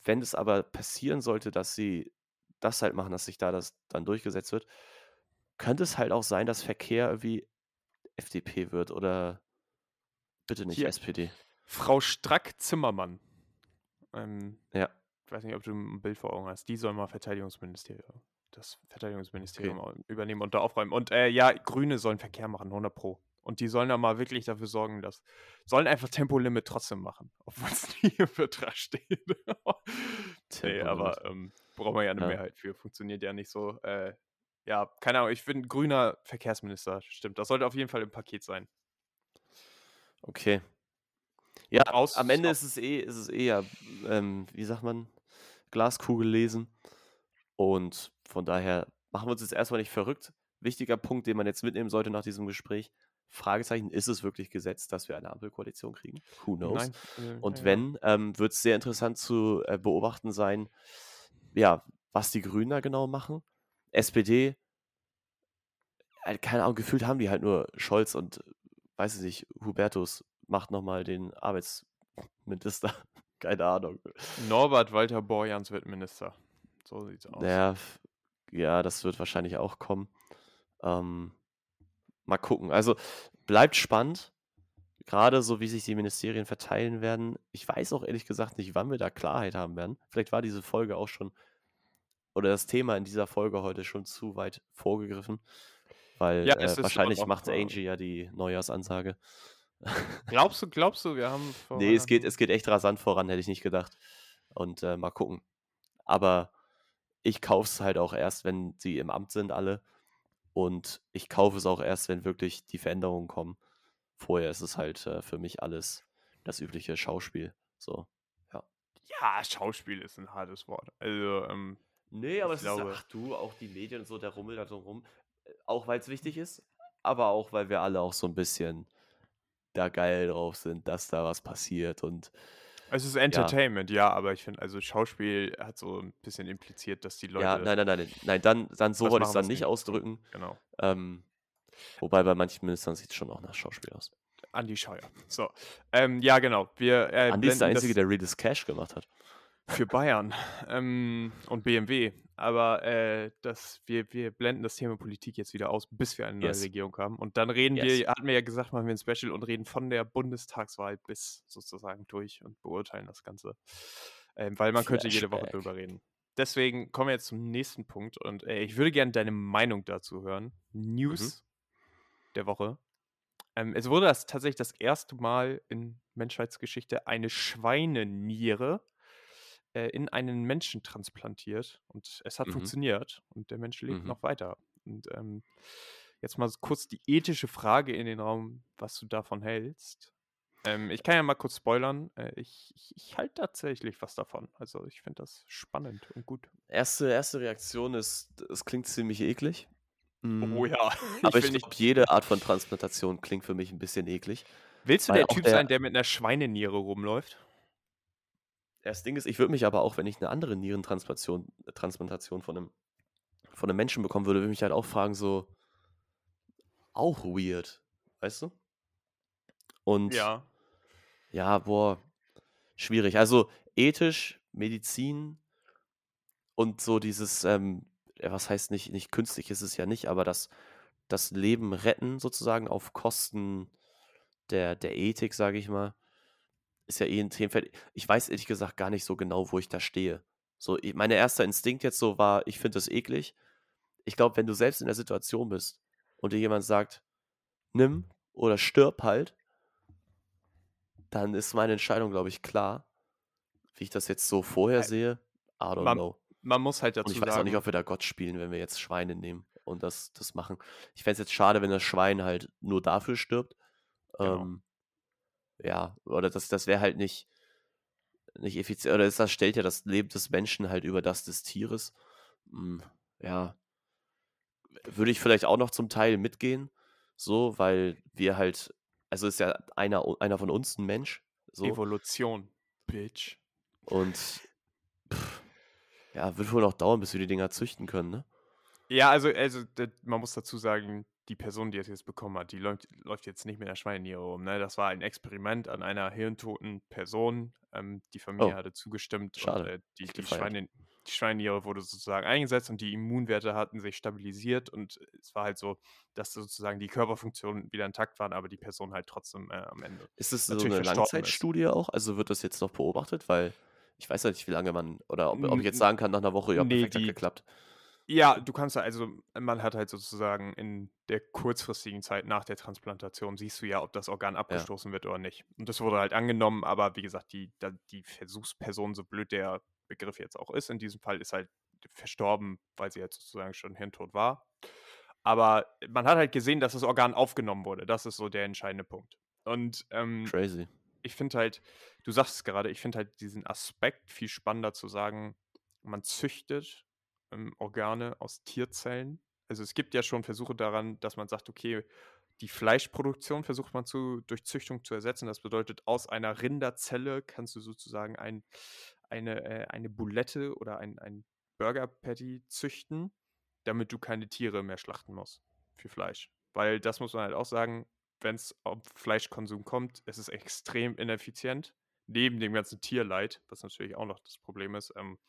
Wenn es aber passieren sollte, dass sie das halt machen, dass sich da das dann durchgesetzt wird, könnte es halt auch sein, dass Verkehr irgendwie FDP wird oder bitte nicht Hier. SPD. Frau Strack-Zimmermann. Ähm, Ja. ich weiß nicht, ob du ein Bild vor Augen hast. Die soll mal Verteidigungsministerium, das Verteidigungsministerium au- übernehmen und da aufräumen. Und äh, ja, Grüne sollen Verkehr machen, 100 Pro. Und die sollen da mal wirklich dafür sorgen, dass. Sollen einfach Tempolimit trotzdem machen, obwohl es nie im Vertrag steht. nee, aber ähm, brauchen wir ja eine Ja. Mehrheit für. Funktioniert ja nicht so. Äh, ja, keine Ahnung, ich bin grüner Verkehrsminister, stimmt. Das sollte auf jeden Fall im Paket sein. Okay. Ja, Aus- am Ende ist es eh, ist es eh ja, ähm, wie sagt man, Glaskugel lesen. Und von daher machen wir uns jetzt erstmal nicht verrückt. Wichtiger Punkt, den man jetzt mitnehmen sollte nach diesem Gespräch. Fragezeichen, ist es wirklich gesetzt, dass wir eine Ampelkoalition kriegen? Who knows? Nein. äh, Und wenn, ähm, wird es sehr interessant zu äh, beobachten sein, ja, was die Grünen da genau machen. SPD, äh, keine Ahnung, gefühlt haben die halt nur Scholz und, weiß ich nicht, Hubertus macht nochmal den Arbeitsminister. keine Ahnung. Norbert Walter Borjans wird Minister. So sieht's aus. Ja, f- ja, das wird wahrscheinlich auch kommen. Ähm, mal gucken. Also bleibt spannend, gerade so wie sich die Ministerien verteilen werden. Ich weiß auch ehrlich gesagt nicht, wann wir da Klarheit haben werden. Vielleicht war diese Folge auch schon oder das Thema in dieser Folge heute schon zu weit vorgegriffen, weil Ja, äh, wahrscheinlich macht Angie ja die Neujahrsansage. Glaubst du, glaubst du, wir haben vor Nee, es geht, es geht echt rasant voran, hätte ich nicht gedacht. Und äh, mal gucken. Aber ich kaufe es halt auch erst, wenn sie im Amt sind, alle. Und ich kaufe es auch erst, wenn wirklich die Veränderungen kommen. Vorher ist es halt äh, für mich alles das übliche Schauspiel. So. Ja, Schauspiel ist ein hartes Wort. Also, ähm, Nee, aber Ich es ist, glaube- ach du, auch die Medien und so, der Rummel da drum rum. Äh, Auch weil es wichtig ist, aber auch, weil wir alle auch so ein bisschen da geil drauf sind, dass da was passiert und es ist Entertainment, ja, aber ich finde, also Schauspiel hat so ein bisschen impliziert, dass die Leute. ja, nein, nein, nein, nein, nein, dann, dann so wollte ich es dann nicht. ausdrücken. Genau. Ähm, wobei bei manchen Ministern sieht es schon auch nach Schauspiel aus. Andi Scheuer. So. Ähm, ja, genau. Wir äh, Andi ist der Einzige, der Read is Cash gemacht hat. für Bayern ähm, und BMW. Aber äh, das, wir, wir blenden das Thema Politik jetzt wieder aus, bis wir eine neue Yes. Regierung haben. Und dann reden Yes. wir, hatten wir ja gesagt, machen wir ein Special und reden von der Bundestagswahl bis sozusagen durch und beurteilen das Ganze. Ähm, weil man könnte jede Woche drüber reden. Deswegen kommen wir jetzt zum nächsten Punkt und äh, ich würde gerne deine Meinung dazu hören. News der Woche. Ähm, es wurde das tatsächlich das erste Mal in Menschheitsgeschichte eine Schweineniere äh, in einen Menschen transplantiert und es hat Mhm. funktioniert und der Mensch lebt Mhm. noch weiter. Und ähm, jetzt mal kurz die ethische Frage in den Raum, was du davon hältst. Ähm, ich kann ja mal kurz spoilern. Äh, ich ich, ich halte tatsächlich was davon. Also ich finde das spannend und gut. Erste, erste Reaktion ist, es klingt ziemlich eklig. Oh Mm, ja, Aber ich ich glaube, nicht. jede Art von Transplantation klingt für mich ein bisschen eklig. Willst du Weil der Typ der, sein, der mit einer Schweineniere rumläuft? das Ding ist, ich würde mich aber auch, wenn ich eine andere Nierentransplantation Transplantation von einem, von einem Menschen bekommen würde, würde mich halt auch fragen, so, auch weird, weißt du? Und Ja. ja, boah, schwierig. Also ethisch, Medizin und so dieses, ähm, was heißt nicht, nicht künstlich ist es ja nicht, aber das, das Leben retten sozusagen auf Kosten der, der Ethik, sage ich mal, ist ja eh ein Themenfeld. Ich weiß ehrlich gesagt gar nicht so genau, wo ich da stehe. So, ich, mein erster Instinkt jetzt so war, ich finde das eklig. Ich glaube, wenn du selbst in der Situation bist und dir jemand sagt, nimm oder stirb halt, dann ist meine Entscheidung, glaube ich, klar. Wie ich das jetzt so vorher Äh, sehe, I don't Man, know. Man muss halt Und ich dazu weiß auch nicht, sagen, ob wir da Gott spielen, wenn wir jetzt Schweine nehmen und das, das machen. Ich fände es jetzt schade, wenn das Schwein halt nur dafür stirbt. genau. Ähm, ja, oder das, das wäre halt nicht, nicht effizient. Oder ist das stellt ja das Leben des Menschen halt über das des Tieres. Hm, ja, würde ich vielleicht auch noch zum Teil mitgehen. So, weil wir halt, also ist ja einer, einer von uns ein Mensch. So. Evolution, Bitch. Und ja, wird wohl noch dauern, bis wir die Dinger züchten können, ne? Ja, also, also man muss dazu sagen, die Person, die es jetzt bekommen hat, die läuft, läuft jetzt nicht mit einer Schweineniere rum. Ne? Das war ein Experiment an einer hirntoten Person. Ähm, die Familie Oh, hatte zugestimmt und schade. äh, die, die. Schweine, die Schweineniere wurde sozusagen eingesetzt und die Immunwerte hatten sich stabilisiert und es war halt so, dass sozusagen die Körperfunktionen wieder intakt waren, aber die Person halt trotzdem äh, am Ende Ist es so natürlich eine verstorben ist. Langzeitstudie auch? Also wird das jetzt noch beobachtet? Weil ich weiß ja nicht, wie lange man, oder ob, ob ich jetzt sagen kann, nach einer Woche, ja, Nee, perfekt, hat die, geklappt. Ja, du kannst ja, also man hat halt sozusagen in der kurzfristigen Zeit nach der Transplantation siehst du ja, ob das Organ Ja, abgestoßen wird oder nicht. Und das wurde halt angenommen, aber wie gesagt, die, die Versuchsperson, so blöd der Begriff jetzt auch ist, in diesem Fall ist halt verstorben, weil sie halt sozusagen schon hirntot war. Aber man hat halt gesehen, dass das Organ aufgenommen wurde. Das ist so der entscheidende Punkt. Und ähm, crazy. Ich finde halt, du sagst es gerade, ich finde halt diesen Aspekt viel spannender zu sagen, man züchtet ähm, Organe aus Tierzellen. Also es gibt ja schon Versuche daran, dass man sagt, okay, die Fleischproduktion versucht man zu, durch Züchtung zu ersetzen. Das bedeutet, aus einer Rinderzelle kannst du sozusagen ein, eine, äh, eine Bulette oder ein, ein Burger Patty züchten, damit du keine Tiere mehr schlachten musst für Fleisch. Weil das muss man halt auch sagen, wenn es auf Fleischkonsum kommt, es ist extrem ineffizient. Neben dem ganzen Tierleid, was natürlich auch noch das Problem ist, ähm,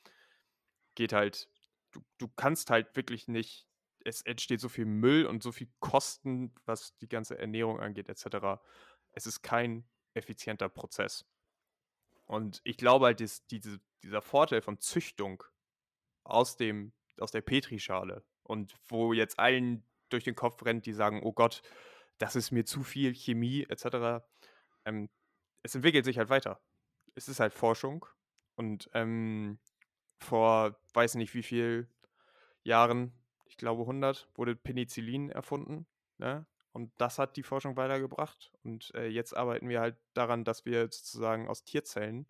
geht halt, du, du kannst halt wirklich nicht, es entsteht so viel Müll und so viel Kosten, was die ganze Ernährung angeht, etc. Es ist kein effizienter Prozess. Und ich glaube halt, dass diese, dieser Vorteil von Züchtung aus, dem, aus der Petrischale und wo jetzt allen durch den Kopf rennt, die sagen, oh Gott, das ist mir zu viel Chemie etc. Ähm, es entwickelt sich halt weiter. Es ist halt Forschung und ähm, vor weiß nicht wie viel Jahren, ich glaube 100, wurde Penicillin erfunden. Ne? Und das hat die Forschung weitergebracht. Und äh, jetzt arbeiten wir halt daran, dass wir sozusagen aus Tierzellen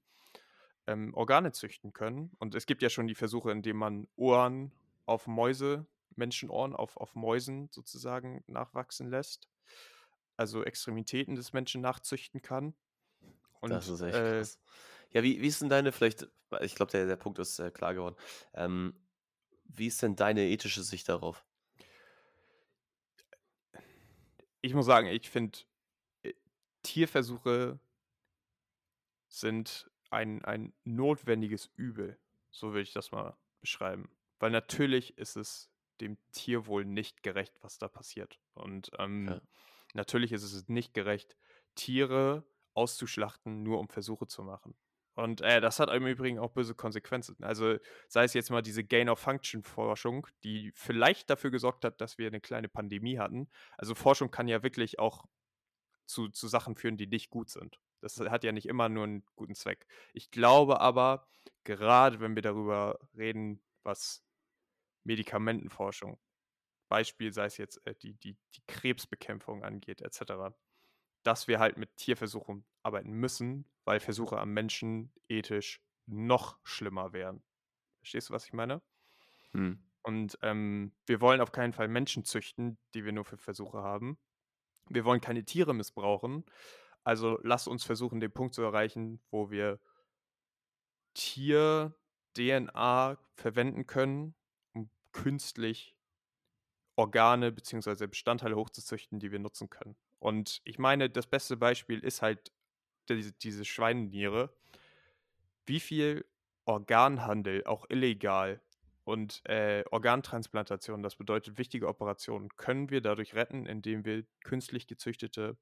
ähm, Organe züchten können. Und es gibt ja schon die Versuche, indem man Ohren auf Mäuse, Menschenohren auf, auf Mäusen sozusagen nachwachsen lässt. Also Extremitäten des Menschen nachzüchten kann. das Und ist echt äh, krass. Ja, wie, wie ist denn deine, vielleicht, ich glaube, der, der Punkt ist äh, klar geworden. Ähm, wie ist denn deine ethische Sicht darauf? ich muss sagen, ich finde, äh, Tierversuche sind ein, ein notwendiges Übel. So würde ich das mal beschreiben. Weil natürlich ist es dem Tierwohl nicht gerecht, was da passiert. Und ähm, Ja. natürlich ist es nicht gerecht, Tiere auszuschlachten, nur um Versuche zu machen. Und äh, das hat im Übrigen auch böse Konsequenzen. Also sei es jetzt mal diese Gain-of-Function-Forschung, die vielleicht dafür gesorgt hat, dass wir eine kleine Pandemie hatten. Also Forschung kann ja wirklich auch zu, zu Sachen führen, die nicht gut sind. Das hat ja nicht immer nur einen guten Zweck. Ich glaube aber, gerade wenn wir darüber reden, was Medikamentenforschung, Beispiel sei es jetzt äh, die, die, die Krebsbekämpfung angeht, etc., dass wir halt mit Tierversuchen arbeiten müssen, weil Versuche am Menschen ethisch noch schlimmer wären. Verstehst du, was ich meine? Hm. Und ähm, wir wollen auf keinen Fall Menschen züchten, die wir nur für Versuche haben. Wir wollen keine Tiere missbrauchen. Also lass uns versuchen, den Punkt zu erreichen, wo wir Tier-DNA verwenden können, um künstlich Organe bzw. Bestandteile hochzuzüchten, die wir nutzen können. Und ich meine, das beste Beispiel ist halt diese, diese Schweineniere. Wie viel Organhandel, auch illegal, und äh, Organtransplantation, das bedeutet wichtige Operationen, können wir dadurch retten, indem wir künstlich gezüchtete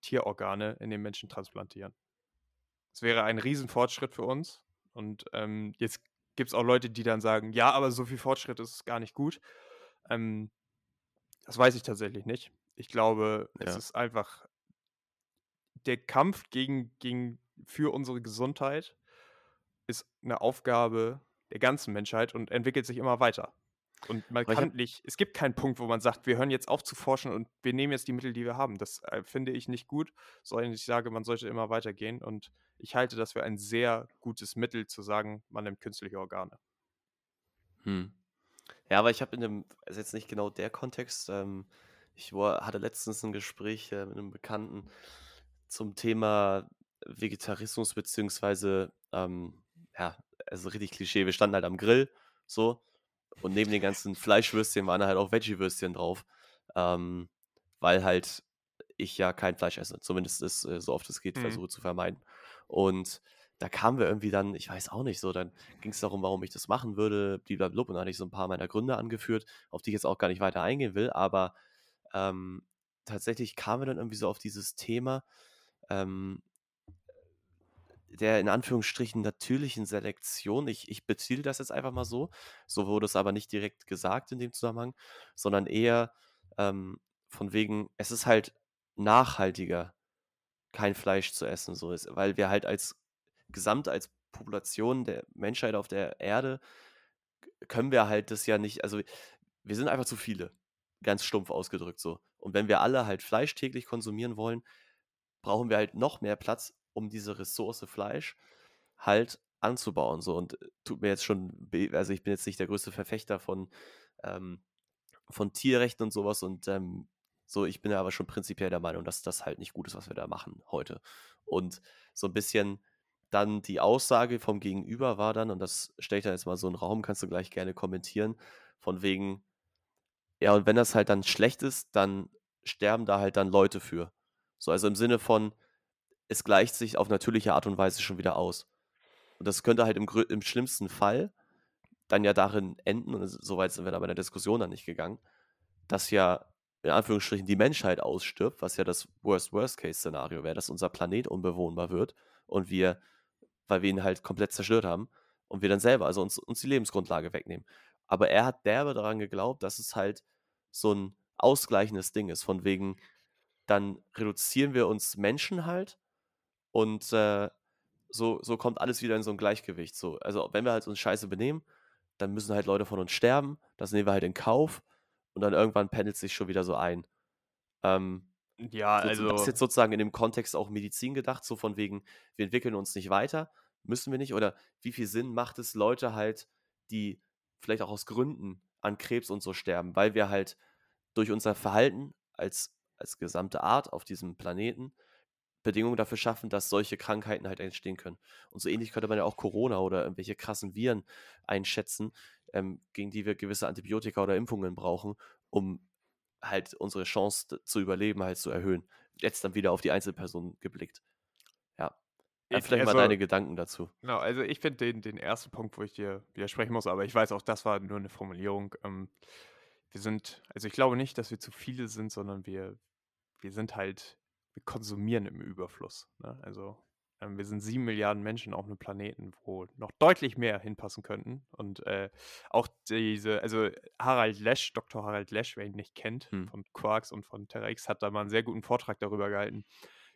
Tierorgane in den Menschen transplantieren. Das wäre ein Riesenfortschritt für uns. Und ähm, jetzt gibt es auch Leute, die dann sagen, ja, aber so viel Fortschritt ist gar nicht gut. Ähm, das weiß ich tatsächlich nicht. Ich glaube, ja. es ist einfach der Kampf gegen, gegen, für unsere Gesundheit ist eine Aufgabe der ganzen Menschheit und entwickelt sich immer weiter. Und man kann nicht, es gibt keinen Punkt, wo man sagt, wir hören jetzt auf zu forschen und wir nehmen jetzt die Mittel, die wir haben. Das äh, finde ich nicht gut, sondern ich sage, man sollte immer weitergehen und ich halte das für ein sehr gutes Mittel zu sagen, man nimmt künstliche Organe. Hm. Ja, aber ich habe in dem, also jetzt nicht genau der Kontext, ähm, ich war, hatte letztens ein Gespräch äh, mit einem Bekannten zum Thema Vegetarismus beziehungsweise ähm, ja, also richtig Klischee, wir standen halt am Grill, so, und neben den ganzen Fleischwürstchen waren halt auch Veggie-Würstchen drauf, ähm, weil halt ich ja kein Fleisch esse, zumindest ist, äh, so oft es geht, mhm. versuche zu vermeiden. Und da kamen wir irgendwie dann, ich weiß auch nicht so, dann ging es darum, warum ich das machen würde, blablabla, und dann hatte ich so ein paar meiner Gründe angeführt, auf die ich jetzt auch gar nicht weiter eingehen will, aber ähm, tatsächlich kamen wir dann irgendwie so auf dieses Thema, ähm, der in Anführungsstrichen natürlichen Selektion, ich, ich beziehe das jetzt einfach mal so, so wurde es aber nicht direkt gesagt in dem Zusammenhang, sondern eher ähm, von wegen, es ist halt nachhaltiger, kein Fleisch zu essen, so ist, weil wir halt als Gesamt, als Population der Menschheit auf der Erde, können wir halt das ja nicht, also wir sind einfach zu viele, ganz stumpf ausgedrückt so. Und wenn wir alle halt Fleisch täglich konsumieren wollen, brauchen wir halt noch mehr Platz um diese Ressource Fleisch halt anzubauen. So und äh, tut mir jetzt schon, also ich bin jetzt nicht der größte Verfechter von, ähm, von Tierrechten und sowas und ähm, so, ich bin aber schon prinzipiell der Meinung, dass das halt nicht gut ist, was wir da machen heute. Und so ein bisschen dann die Aussage vom Gegenüber war dann, und das stelle ich da jetzt mal so in den Raum, kannst du gleich gerne kommentieren, von wegen, ja, und wenn das halt dann schlecht ist, dann sterben da halt dann Leute für. So, also im Sinne von, es gleicht sich auf natürliche Art und Weise schon wieder aus. Und das könnte halt im, im schlimmsten Fall dann ja darin enden, und soweit sind wir da bei der Diskussion dann nicht gegangen, dass ja in Anführungsstrichen die Menschheit ausstirbt, was ja das Worst-Worst-Case-Szenario wäre, dass unser Planet unbewohnbar wird und wir, weil wir ihn halt komplett zerstört haben und wir dann selber, also uns, uns die Lebensgrundlage wegnehmen. Aber er hat derbe daran geglaubt, dass es halt so ein ausgleichendes Ding ist, von wegen, dann reduzieren wir uns Menschen halt und äh, so, so kommt alles wieder in so ein Gleichgewicht. So. Also wenn wir halt uns scheiße benehmen, dann müssen halt Leute von uns sterben. Das nehmen wir halt in Kauf. Und dann irgendwann pendelt sich schon wieder so ein. Ähm, ja, also. Das ist jetzt sozusagen in dem Kontext auch Medizin gedacht, so von wegen, wir entwickeln uns nicht weiter, müssen wir nicht? Oder wie viel Sinn macht es, Leute halt, die vielleicht auch aus Gründen an Krebs und so sterben, weil wir halt durch unser Verhalten als, als gesamte Art auf diesem Planeten Bedingungen dafür schaffen, dass solche Krankheiten halt entstehen können. Und so ähnlich könnte man ja auch Corona oder irgendwelche krassen Viren einschätzen, ähm, gegen die wir gewisse Antibiotika oder Impfungen brauchen, um halt unsere Chance zu überleben halt zu erhöhen. Jetzt dann wieder auf die Einzelperson geblickt. Ja. Ich, vielleicht also, mal deine Gedanken dazu. Genau, also ich finde den, den ersten Punkt, wo ich dir widersprechen muss, aber ich weiß auch, das war nur eine Formulierung. Ähm, wir sind, also ich glaube nicht, dass wir zu viele sind, sondern wir, wir sind halt wir konsumieren im Überfluss. Ne? Also wir sind sieben Milliarden Menschen auf einem Planeten, wo noch deutlich mehr hinpassen könnten. Und äh, auch diese, also Harald Lesch, Dr. Harald Lesch, wer ihn nicht kennt, hm. von Quarks und von TerraX, hat da mal einen sehr guten Vortrag darüber gehalten,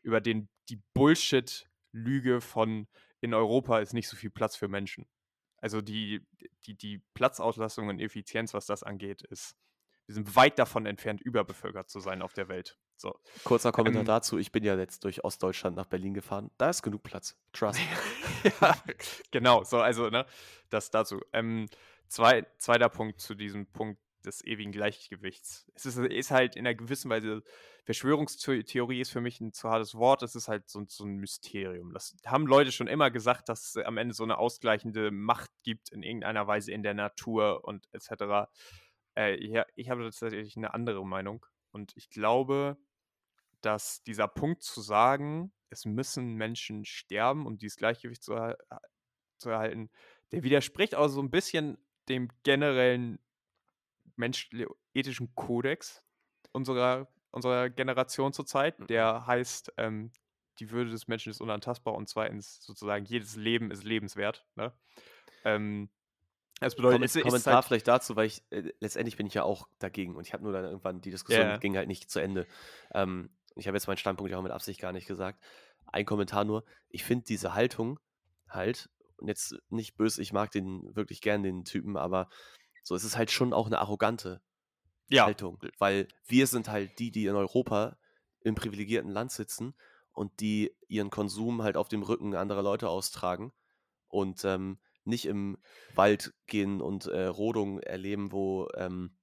über den, die Bullshit-Lüge von in Europa ist nicht so viel Platz für Menschen. Also die, die, die Platzauslastung und Effizienz, was das angeht, ist, wir sind weit davon entfernt, überbevölkert zu sein auf der Welt. So. Kurzer Kommentar ähm, dazu. Ich bin ja jetzt durch Ostdeutschland nach Berlin gefahren. Da ist genug Platz. Trust. ja, genau. So, also, ne, das dazu. Ähm, zwei, zweiter Punkt zu diesem Punkt des ewigen Gleichgewichts. Es ist, ist halt in einer gewissen Weise, Verschwörungstheorie ist für mich ein zu hartes Wort, es ist halt so, so ein Mysterium. Das haben Leute schon immer gesagt, dass es am Ende so eine ausgleichende Macht gibt in irgendeiner Weise in der Natur und etc. Äh, ja, ich habe tatsächlich eine andere Meinung. Und ich glaube, dass dieser Punkt zu sagen, es müssen Menschen sterben, um dieses Gleichgewicht zu, er zu erhalten, der widerspricht auch so ein bisschen dem generellen mensch-ethischen Kodex unserer, unserer Generation zurzeit. Mhm. Der heißt, ähm, die Würde des Menschen ist unantastbar und zweitens sozusagen jedes Leben ist lebenswert. Ne? Ähm, das bedeutet, es, Kommentar halt vielleicht dazu, weil ich äh, letztendlich bin ich ja auch dagegen und ich habe nur dann irgendwann die Diskussion yeah. ging halt nicht zu Ende. Ähm, ich habe jetzt meinen Standpunkt ja auch mit Absicht gar nicht gesagt. Ein Kommentar nur. Ich finde diese Haltung halt und jetzt nicht böse, ich mag den wirklich gern den Typen, aber so es ist halt schon auch eine arrogante ja. Haltung, weil wir sind halt die, die in Europa im privilegierten Land sitzen und die ihren Konsum halt auf dem Rücken anderer Leute austragen und ähm, nicht im Wald gehen und äh, Rodung erleben, wo, ähm,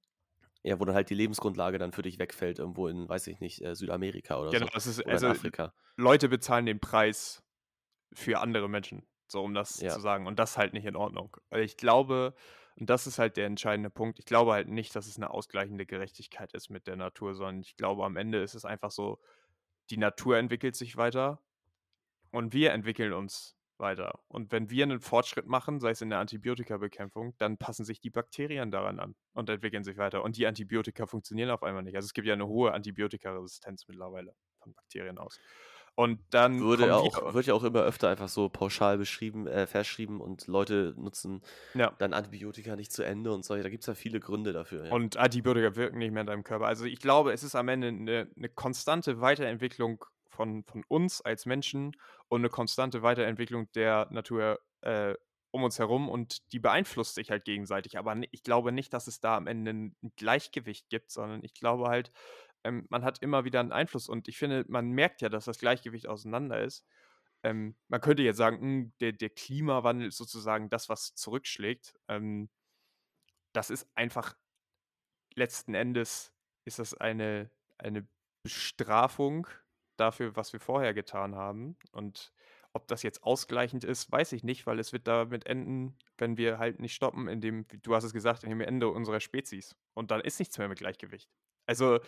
ja, wo dann halt die Lebensgrundlage dann für dich wegfällt, irgendwo in, weiß ich nicht, äh, Südamerika oder genau, so. Das ist, oder also, Afrika. Leute bezahlen den Preis für andere Menschen, so um das ja. zu sagen. Und das halt nicht in Ordnung. Ich glaube, und das ist halt der entscheidende Punkt, ich glaube halt nicht, dass es eine ausgleichende Gerechtigkeit ist mit der Natur, sondern ich glaube, am Ende ist es einfach so, die Natur entwickelt sich weiter und wir entwickeln uns weiter. Und wenn wir einen Fortschritt machen, sei es in der Antibiotikabekämpfung, dann passen sich die Bakterien daran an und entwickeln sich weiter. Und die Antibiotika funktionieren auf einmal nicht. Also es gibt ja eine hohe Antibiotikaresistenz mittlerweile von Bakterien aus. Und dann Würde auch, wird ja auch immer öfter einfach so pauschal beschrieben, äh, verschrieben und Leute nutzen Ja. dann Antibiotika nicht zu Ende und so. Da gibt es ja viele Gründe dafür. Ja. Und Antibiotika wirken nicht mehr in deinem Körper. Also ich glaube, es ist am Ende eine, eine konstante Weiterentwicklung von, von uns als Menschen und eine konstante Weiterentwicklung der Natur äh, um uns herum und die beeinflusst sich halt gegenseitig. Aber ich glaube nicht, dass es da am Ende ein Gleichgewicht gibt, sondern ich glaube halt, ähm, man hat immer wieder einen Einfluss und ich finde, man merkt ja, dass das Gleichgewicht auseinander ist. Ähm, man könnte jetzt sagen, mh, hm, der, der, Klimawandel ist sozusagen das, was zurückschlägt. Ähm, das ist einfach letzten Endes ist das eine, eine Bestrafung dafür, was wir vorher getan haben. Und ob das jetzt ausgleichend ist, weiß ich nicht, weil es wird damit enden, wenn wir halt nicht stoppen, indem, du hast es gesagt, in dem Ende unserer Spezies. Und dann ist nichts mehr mit Gleichgewicht. Also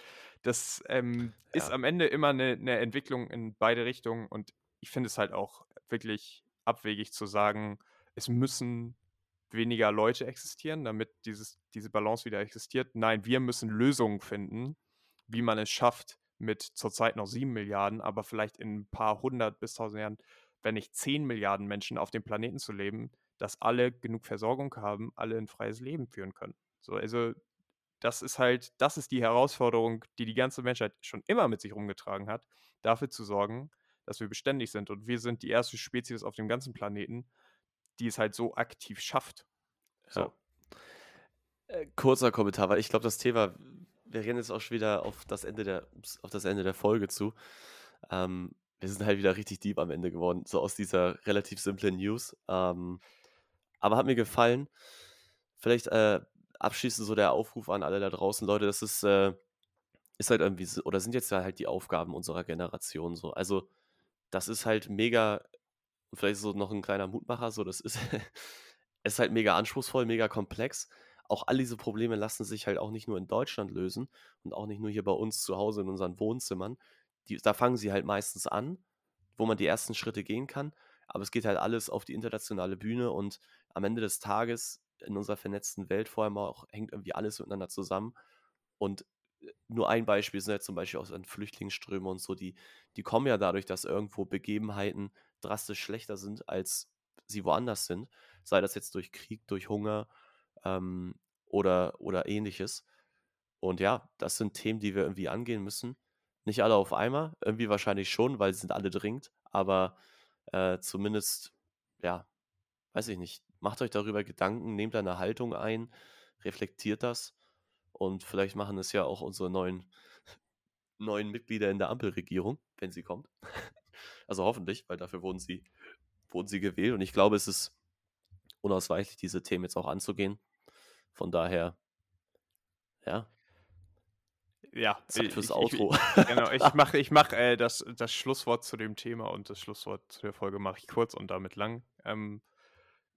das ähm, ja. ist am Ende immer eine, eine Entwicklung in beide Richtungen und ich finde es halt auch wirklich abwegig zu sagen, es müssen weniger Leute existieren, damit dieses, diese Balance wieder existiert. Nein, wir müssen Lösungen finden, wie man es schafft, mit zurzeit noch sieben Milliarden, aber vielleicht in ein paar hundert bis tausend Jahren, wenn nicht zehn Milliarden Menschen auf dem Planeten zu leben, dass alle genug Versorgung haben, alle ein freies Leben führen können. So, also das ist halt, das ist die Herausforderung, die die ganze Menschheit schon immer mit sich rumgetragen hat, dafür zu sorgen, dass wir beständig sind. Und wir sind die erste Spezies auf dem ganzen Planeten, die es halt so aktiv schafft. So. Ja. Äh, kurzer Kommentar, weil ich glaube, das Thema, wir rennen jetzt auch schon wieder auf das Ende der, auf das Ende der Folge zu. Ähm, wir sind halt wieder richtig deep am Ende geworden, so aus dieser relativ simplen News. Ähm, aber hat mir gefallen. Vielleicht äh, abschließend so der Aufruf an alle da draußen, Leute, das ist, äh, ist halt irgendwie, oder sind jetzt halt die Aufgaben unserer Generation so. Also, das ist halt mega, vielleicht so noch ein kleiner Mutmacher, so, das ist, ist halt mega anspruchsvoll, mega komplex. Auch all diese Probleme lassen sich halt auch nicht nur in Deutschland lösen und auch nicht nur hier bei uns zu Hause in unseren Wohnzimmern. Die, da fangen sie halt meistens an, wo man die ersten Schritte gehen kann. Aber es geht halt alles auf die internationale Bühne und am Ende des Tages in unserer vernetzten Welt vor allem auch hängt irgendwie alles miteinander zusammen. Und äh, nur ein Beispiel sind ja zum Beispiel auch Flüchtlingsströme und so, die, die kommen ja dadurch, dass irgendwo Begebenheiten drastisch schlechter sind, als sie woanders sind. Sei das jetzt durch Krieg, durch Hunger ähm, oder, oder ähnliches. Und ja, das sind Themen, die wir irgendwie angehen müssen. Nicht alle auf einmal, irgendwie wahrscheinlich schon, weil sie sind alle dringend, aber äh, zumindest, ja, weiß ich nicht, macht euch darüber Gedanken, nehmt eine Haltung ein, reflektiert das und vielleicht machen es ja auch unsere neuen, neuen Mitglieder in der Ampelregierung, wenn sie kommt. also hoffentlich, weil dafür wurden sie, wurden sie gewählt und ich glaube, es ist unausweichlich, diese Themen jetzt auch anzugehen. Von daher, ja, ja, Zeit fürs ich, Outro. Ich, genau, ich mache ich mach, äh, das, das Schlusswort zu dem Thema und das Schlusswort zu der Folge mache ich kurz und damit lang. Ähm,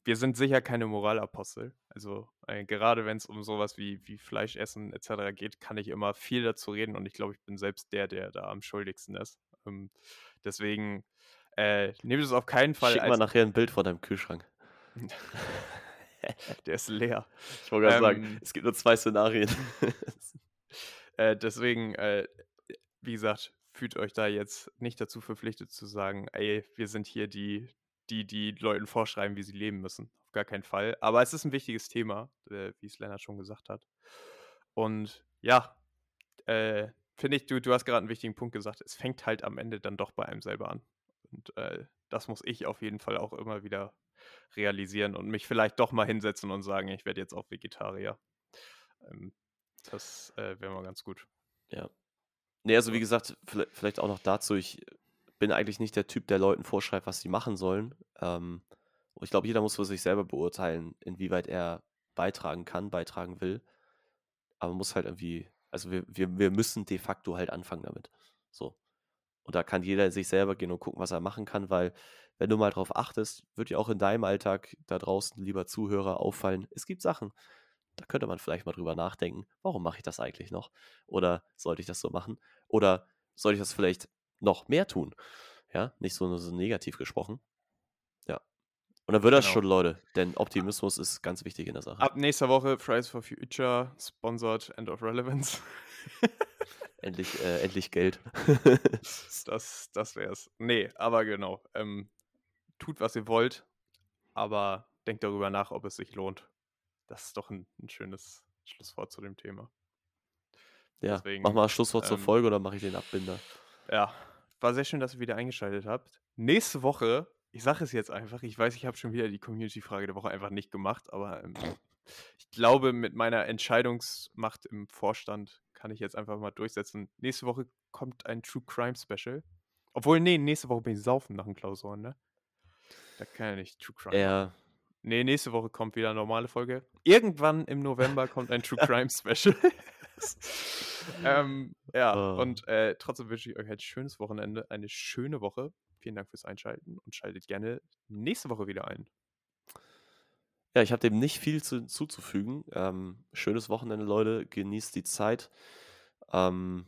wir sind sicher keine Moralapostel. Also äh, gerade wenn es um sowas wie, wie Fleischessen etc. geht, kann ich immer viel dazu reden und ich glaube, ich bin selbst der, der da am schuldigsten ist. Ähm, deswegen äh, nehmt es auf keinen Fall. Schick mal nachher ein Bild von deinem Kühlschrank. der ist leer. Ich wollte gerade ähm, sagen, es gibt nur zwei Szenarien. Äh, deswegen, äh, wie gesagt, fühlt euch da jetzt nicht dazu verpflichtet zu sagen, ey, wir sind hier die, die, die Leuten vorschreiben, wie sie leben müssen. Auf gar keinen Fall. Aber es ist ein wichtiges Thema, äh, wie es Lennart schon gesagt hat. Und ja, äh, finde ich, du, du hast gerade einen wichtigen Punkt gesagt. Es fängt halt am Ende dann doch bei einem selber an. Und äh, das muss ich auf jeden Fall auch immer wieder realisieren und mich vielleicht doch mal hinsetzen und sagen, ich werde jetzt auch Vegetarier. Ähm, das äh, wäre mal ganz gut. Ja. Nee, also wie gesagt, vielleicht auch noch dazu, ich bin eigentlich nicht der Typ, der Leuten vorschreibt, was sie machen sollen. Ähm, ich glaube, jeder muss für sich selber beurteilen, inwieweit er beitragen kann, beitragen will. Aber man muss halt irgendwie, also wir, wir, wir müssen de facto halt anfangen damit. So. Und da kann jeder in sich selber gehen und gucken, was er machen kann, weil wenn du mal drauf achtest, wird dir auch in deinem Alltag da draußen, lieber Zuhörer, auffallen, es gibt Sachen, da könnte man vielleicht mal drüber nachdenken, warum mache ich das eigentlich noch? Oder sollte ich das so machen? Oder sollte ich das vielleicht noch mehr tun? Ja, nicht so, so negativ gesprochen. Ja. Und dann wird das genau. schon, Leute, denn Optimismus ist ganz wichtig in der Sache. Ab nächster Woche Fridays for Future, sponsored End of Relevance. endlich, äh, endlich Geld. das das wäre es. Nee, aber genau. Ähm, tut, was ihr wollt, aber denkt darüber nach, ob es sich lohnt. Das ist doch ein, ein schönes Schlusswort zu dem Thema. Ja, Deswegen, mach mal Schlusswort ähm, zur Folge oder mache ich den Abbinder? Ja, war sehr schön, dass ihr wieder eingeschaltet habt. Nächste Woche, ich sage es jetzt einfach, ich weiß, ich habe schon wieder die Community-Frage der Woche einfach nicht gemacht, aber ähm, ich glaube, mit meiner Entscheidungsmacht im Vorstand kann ich jetzt einfach mal durchsetzen. Nächste Woche kommt ein True Crime Special. Obwohl, nee, nächste Woche bin ich saufen nach den Klausuren, ne? Da kann ja nicht True Crime. Ja, Nee, nächste Woche kommt wieder eine normale Folge. Irgendwann im November kommt ein True Crime Special. ähm, ja, oh. und äh, trotzdem wünsche ich euch ein schönes Wochenende, eine schöne Woche. Vielen Dank fürs Einschalten und schaltet gerne nächste Woche wieder ein. Ja, ich habe dem nicht viel zu, zuzufügen. Ähm, schönes Wochenende, Leute. Genießt die Zeit. Ähm,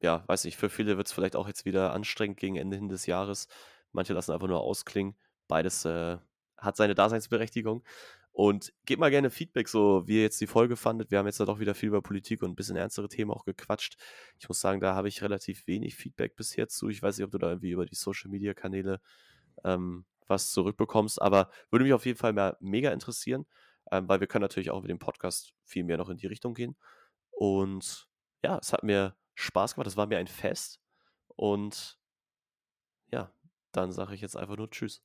ja, weiß nicht, für viele wird es vielleicht auch jetzt wieder anstrengend gegen Ende hin des Jahres. Manche lassen einfach nur ausklingen. Beides äh, hat seine Daseinsberechtigung. Und gebt mal gerne Feedback, so wie ihr jetzt die Folge fandet. Wir haben jetzt da doch wieder viel über Politik und ein bisschen ernstere Themen auch gequatscht. Ich muss sagen, da habe ich relativ wenig Feedback bis jetzt zu. Ich weiß nicht, ob du da irgendwie über die Social Media Kanäle ähm, was zurückbekommst, aber würde mich auf jeden Fall mehr mega interessieren, ähm, weil wir können natürlich auch mit dem Podcast viel mehr noch in die Richtung gehen. Und ja, es hat mir Spaß gemacht. Es war mir ein Fest. Und ja, dann sage ich jetzt einfach nur Tschüss.